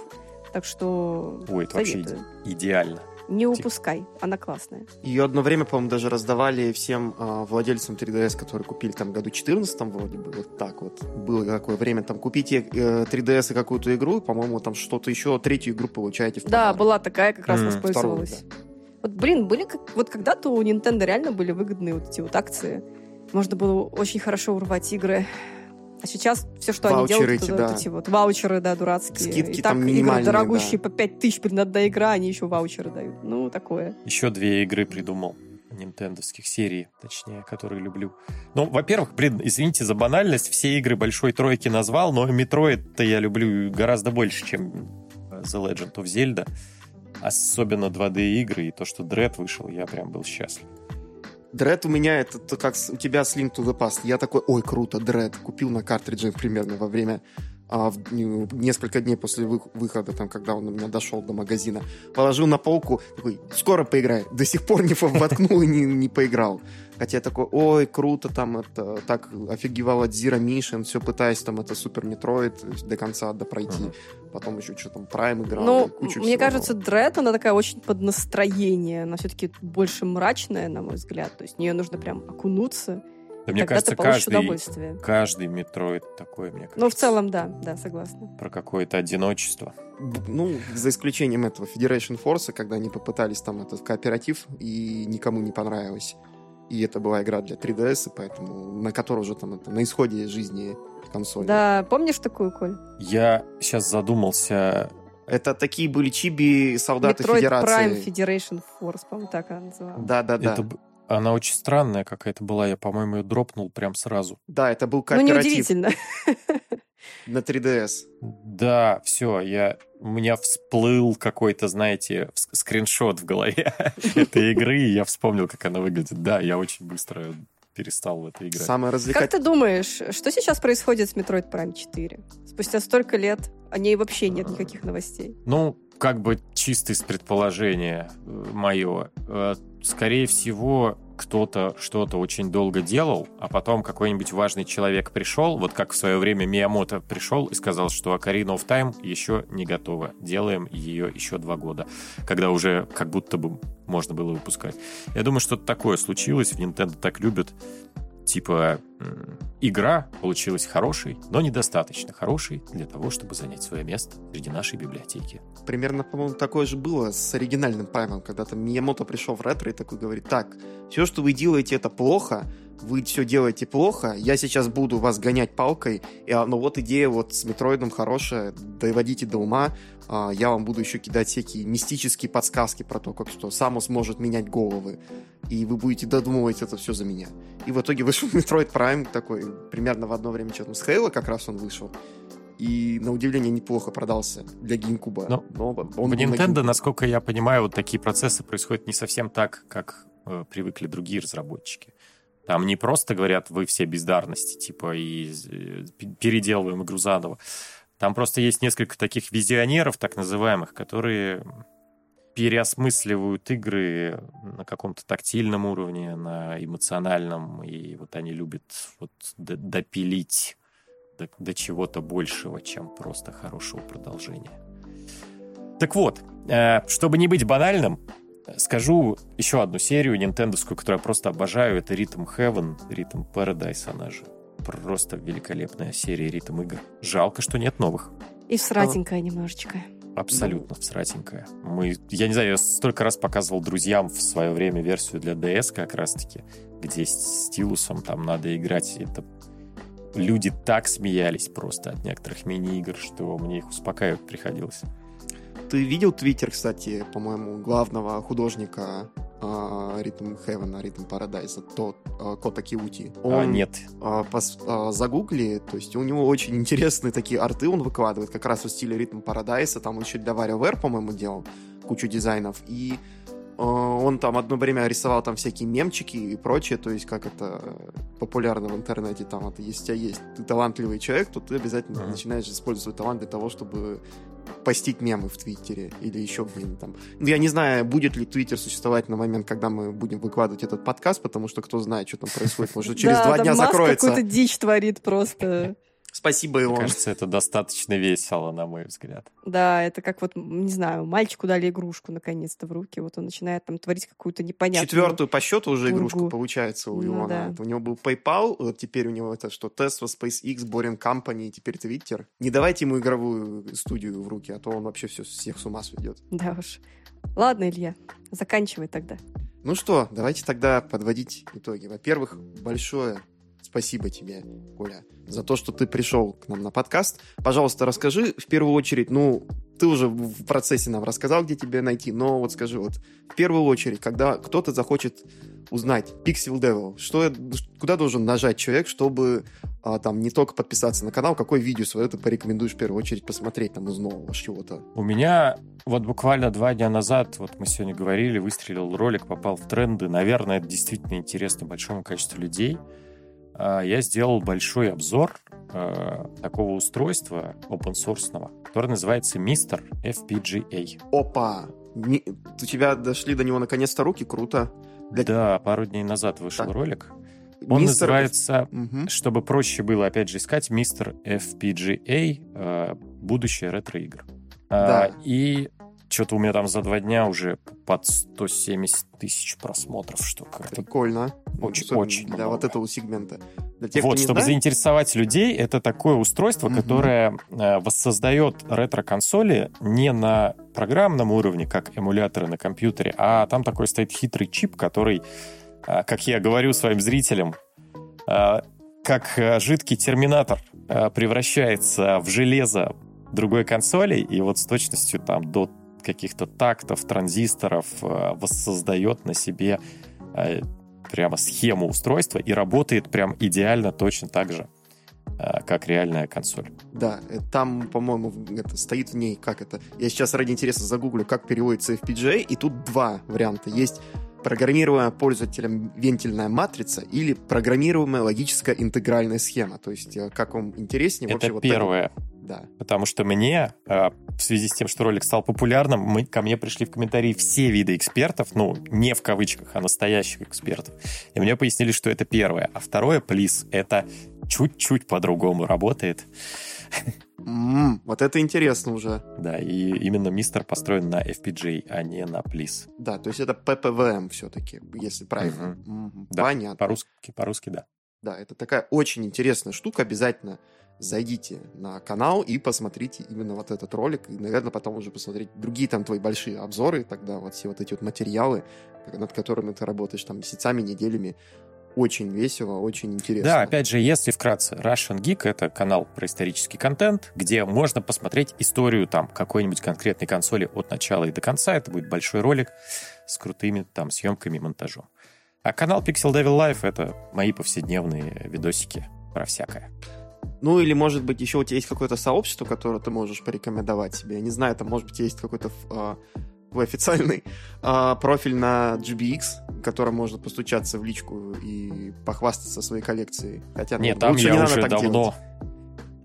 Так что Ой, это вообще идеально. Не упускай, она классная. Ее одно время, по-моему, даже раздавали всем э, владельцам 3DS, которые купили там году 14 вроде бы, вот так вот. Было такое время, там, купите э, 3DS и какую-то игру, по-моему, там что-то еще, третью игру получаете Да, была такая, как раз mm, воспользовалась. Вторую, да. Вот, блин, были как... Вот когда-то у Nintendo реально были выгодные вот эти вот акции. Можно было очень хорошо урвать игры а сейчас все, что ваучеры они делают, это вот эти вот ваучеры, да, дурацкие. Скидки и так там игры дорогущие да. по 5 тысяч, блин, одна игра, они еще ваучеры дают. Ну, такое. Еще две игры придумал нинтендовских серий, точнее, которые люблю. Ну, во-первых, блин, извините за банальность, все игры большой тройки назвал, но Metroid-то я люблю гораздо больше, чем The Legend of Zelda. Особенно 2D-игры и то, что Dread вышел, я прям был счастлив. Дред у меня это то, как у тебя с Link to the Past. Я такой, ой, круто, Дред. Купил на картридже примерно во время а, в, несколько дней после вы, выхода, там, когда он у меня дошел до магазина. Положил на полку, такой, скоро поиграю. До сих пор не воткнул и не, не поиграл. Хотя я такой, ой, круто, там это так офигевал от Zero Mission, все пытаясь там это Super Metroid до конца допройти. Uh-huh. Потом еще что там Prime играл. Ну, мне кажется, Dread, она такая очень под настроение. Она все-таки больше мрачная, на мой взгляд. То есть в нее нужно прям окунуться Да, мне кажется, каждый, каждый Metroid такой, мне кажется. Ну, в целом, да, да, согласна. Про какое-то одиночество. Ну, за исключением этого Federation Force, когда они попытались там этот кооператив, и никому не понравилось. И это была игра для 3DS, поэтому на которой уже там это, на исходе жизни консоли. Да, помнишь такую, Коль? Я сейчас задумался. Это такие были чиби солдаты Metroid Федерации. Prime Federation Force, по-моему, так она называлась. Да, да, да. Это, она очень странная какая-то была. Я, по-моему, ее дропнул прям сразу. Да, это был кооператив. Ну, неудивительно. На 3DS. Да, все, я у меня всплыл какой-то, знаете, скриншот в голове этой игры, и я вспомнил, как она выглядит. Да, я очень быстро перестал в это играть. Самое развлекательное. Как ты думаешь, что сейчас происходит с Metroid Prime 4? Спустя столько лет о ней вообще нет никаких новостей. Ну, как бы чисто из предположения э, мое. Скорее всего, кто-то что-то очень долго делал, а потом какой-нибудь важный человек пришел, вот как в свое время Миямото пришел и сказал, что Ocarina of Time еще не готова. Делаем ее еще два года, когда уже как будто бы можно было выпускать. Я думаю, что-то такое случилось, в Nintendo так любят типа игра получилась хорошей, но недостаточно хорошей для того, чтобы занять свое место среди нашей библиотеки. Примерно, по-моему, такое же было с оригинальным Праймом, когда там Миямото пришел в ретро и такой говорит, так, все, что вы делаете, это плохо, вы все делаете плохо, я сейчас буду вас гонять палкой, и, а, ну вот идея вот с Метроидом хорошая, доводите до ума, а, я вам буду еще кидать всякие мистические подсказки про то, как что Самус может менять головы, и вы будете додумывать это все за меня. И в итоге вышел Metroid Prime такой, примерно в одно время что-то с Хейла как раз он вышел, и, на удивление, неплохо продался для GameCube. Но, Но он в Nintendo, на насколько я понимаю, вот такие процессы происходят не совсем так, как э, привыкли другие разработчики. Там не просто говорят, вы все бездарности, типа, и э, переделываем игру заново. Там просто есть несколько таких визионеров, так называемых, которые переосмысливают игры на каком-то тактильном уровне, на эмоциональном, и вот они любят вот допилить до, до чего-то большего, чем просто хорошего продолжения. Так вот, э, чтобы не быть банальным, Скажу еще одну серию нинтендовскую, которую я просто обожаю. Это Rhythm Heaven, Rhythm Paradise, она же просто великолепная серия ритм игр. Жалко, что нет новых. И всратенькая а... немножечко. Абсолютно всратенькая. Мы, я не знаю, я столько раз показывал друзьям в свое время версию для DS как раз-таки, где с стилусом там надо играть. Это люди так смеялись просто от некоторых мини-игр, что мне их успокаивать приходилось. Ты видел твиттер, кстати, по-моему, главного художника Rhythm Heaven, Rhythm Paradise, тот uh, Кота Киути? Он, а, нет. Uh, пос, uh, загугли, то есть у него очень интересные такие арты он выкладывает, как раз в стиле Rhythm Paradise, там еще для WarioWare, по-моему, делал кучу дизайнов, и он там одно время рисовал там всякие мемчики и прочее, то есть как это популярно в интернете, там это если у тебя есть ты талантливый человек, то ты обязательно uh-huh. начинаешь использовать талант для того, чтобы постить мемы в Твиттере или еще где-нибудь там. Ну, я не знаю, будет ли Твиттер существовать на момент, когда мы будем выкладывать этот подкаст, потому что кто знает, что там происходит. Может, через два дня закроется. какую-то дичь творит просто. Спасибо, Илон. Мне кажется, это достаточно весело, на мой взгляд. Да, это как вот, не знаю, мальчику дали игрушку наконец-то в руки, вот он начинает там творить какую-то непонятную... Четвертую по счету уже тургу. игрушку получается у Илона. Ну, да. У него был PayPal, вот теперь у него это что, Tesla, SpaceX, Boring Company, теперь Twitter. Не давайте ему игровую студию в руки, а то он вообще все, всех с ума сведет. Да уж. Ладно, Илья, заканчивай тогда. Ну что, давайте тогда подводить итоги. Во-первых, большое спасибо тебе, Коля, за то, что ты пришел к нам на подкаст. Пожалуйста, расскажи в первую очередь, ну, ты уже в процессе нам рассказал, где тебя найти, но вот скажи, вот в первую очередь, когда кто-то захочет узнать Pixel Devil, что, куда должен нажать человек, чтобы а, там не только подписаться на канал, какое видео свое ты порекомендуешь в первую очередь посмотреть там из нового чего-то? У меня вот буквально два дня назад, вот мы сегодня говорили, выстрелил ролик, попал в тренды. Наверное, это действительно интересно большому количеству людей. А, я сделал большой обзор а, такого устройства open source, которое называется Mr. FPGA. Опа! Не, у тебя дошли до него наконец-то руки, круто. Для... Да, пару дней назад вышел так. ролик. Он Мистер... называется, угу. чтобы проще было опять же искать, Mr. FPGA, будущее ретро-игр. Да. И что-то у меня там за два дня уже под 170 тысяч просмотров, что как-то... Прикольно. Очень, Особенно очень Для много. вот этого сегмента. Для тех, вот, чтобы знает... заинтересовать людей, это такое устройство, mm-hmm. которое э, воссоздает ретро-консоли не на программном уровне, как эмуляторы на компьютере, а там такой стоит хитрый чип, который, э, как я говорю своим зрителям, э, как жидкий терминатор превращается в железо другой консоли, и вот с точностью там до каких-то тактов, транзисторов э, воссоздает на себе прямо схему устройства и работает прям идеально точно так же, как реальная консоль. Да, там, по-моему, это стоит в ней, как это... Я сейчас ради интереса загуглю, как переводится FPGA, и тут два варианта. Есть программируемая пользователем вентильная матрица или программируемая логическая интегральная схема. То есть, э, как вам интереснее? Это вообще, первое. Вот да. Потому что мне, э, в связи с тем, что ролик стал популярным, мы, ко мне пришли в комментарии все виды экспертов, ну, не в кавычках, а настоящих экспертов. И мне пояснили, что это первое. А второе, плиз, это чуть-чуть по-другому работает. Mm, вот это интересно уже. Да, и именно мистер построен на FPGA, а не на Please. Да, то есть это PPVM все-таки, если правильно. Mm-hmm. Mm-hmm. Да, Понятно. По-русски, по-русски, да. Да, это такая очень интересная штука. Обязательно зайдите на канал и посмотрите именно вот этот ролик. И, наверное, потом уже посмотреть другие там твои большие обзоры. Тогда вот все вот эти вот материалы, над которыми ты работаешь там месяцами, неделями очень весело, очень интересно. Да, опять же, если вкратце, Russian Geek — это канал про исторический контент, где можно посмотреть историю там какой-нибудь конкретной консоли от начала и до конца. Это будет большой ролик с крутыми там съемками и монтажом. А канал Pixel Devil Life — это мои повседневные видосики про всякое. Ну, или, может быть, еще у тебя есть какое-то сообщество, которое ты можешь порекомендовать себе. Я не знаю, там, может быть, есть какой-то твой официальный э, профиль на GBX, которым можно постучаться в личку и похвастаться своей коллекцией. Хотя, Нет, ну, там я не уже давно... Делать.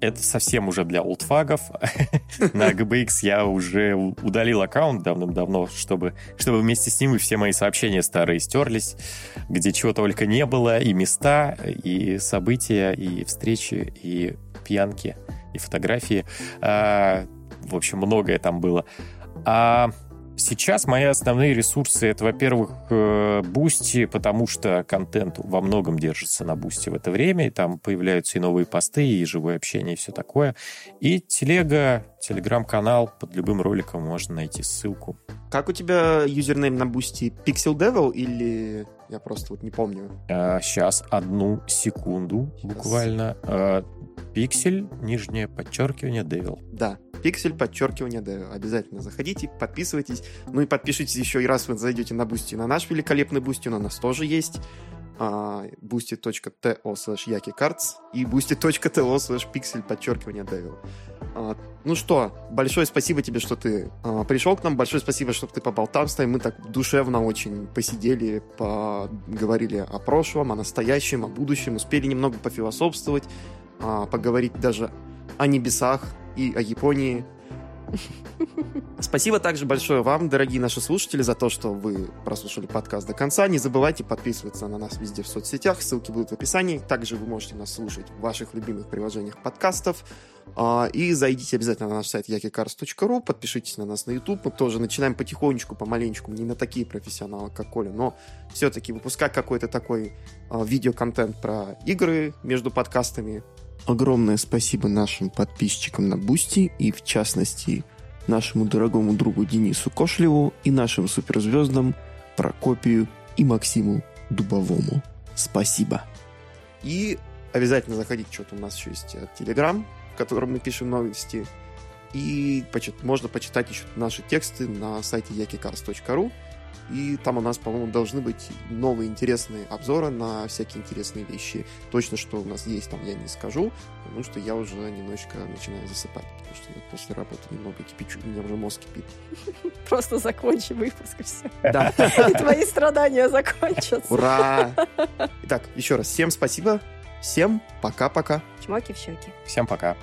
Это совсем уже для олдфагов. На GBX я уже удалил аккаунт давным-давно, чтобы, чтобы вместе с ним и все мои сообщения старые стерлись, где чего только не было, и места, и события, и встречи, и пьянки, и фотографии. А, в общем, многое там было. А Сейчас мои основные ресурсы это, во-первых, Boosty, потому что контент во многом держится на Boosty в это время, и там появляются и новые посты, и живое общение, и все такое. И телега, телеграм-канал, под любым роликом можно найти ссылку. Как у тебя юзернейм на Boosty? Pixel Devil или я просто вот не помню? А, сейчас одну секунду сейчас. буквально. А, пиксель, нижнее подчеркивание, Devil. Да, пиксель, подчеркивание, да, обязательно заходите, подписывайтесь. Ну и подпишитесь еще и раз вы зайдете на Boosty, на наш великолепный Boosty, у нас тоже есть boosty.to slash yakicards и boosty.to slash pixel подчеркивание devil. Ну что, большое спасибо тебе, что ты а, пришел к нам, большое спасибо, что ты поболтал с нами, мы так душевно очень посидели, поговорили о прошлом, о настоящем, о будущем, успели немного пофилософствовать, а, поговорить даже о небесах и о Японии. Спасибо также большое вам, дорогие наши слушатели, за то, что вы прослушали подкаст до конца. Не забывайте подписываться на нас везде в соцсетях, ссылки будут в описании. Также вы можете нас слушать в ваших любимых приложениях подкастов. А, и зайдите обязательно на наш сайт yakicars.ru, подпишитесь на нас на YouTube. Мы тоже начинаем потихонечку, помаленечку, не на такие профессионалы, как Коля, но все-таки выпускать какой-то такой а, видеоконтент про игры между подкастами Огромное спасибо нашим подписчикам на Boosty и, в частности, нашему дорогому другу Денису Кошлеву и нашим суперзвездам Прокопию и Максиму Дубовому. Спасибо. И обязательно заходите, что-то у нас еще есть Телеграм, в котором мы пишем новости. И можно почитать еще наши тексты на сайте yakicars.ru. И там у нас, по-моему, должны быть новые интересные обзоры на всякие интересные вещи. Точно, что у нас есть, там я не скажу, потому что я уже немножечко начинаю засыпать, потому что я после работы немного кипячу, у меня уже мозг кипит. Просто закончи выпуск и все. Да. И твои страдания закончатся. Ура! Итак, еще раз, всем спасибо, всем пока-пока. Чмоки в щеки. Всем пока.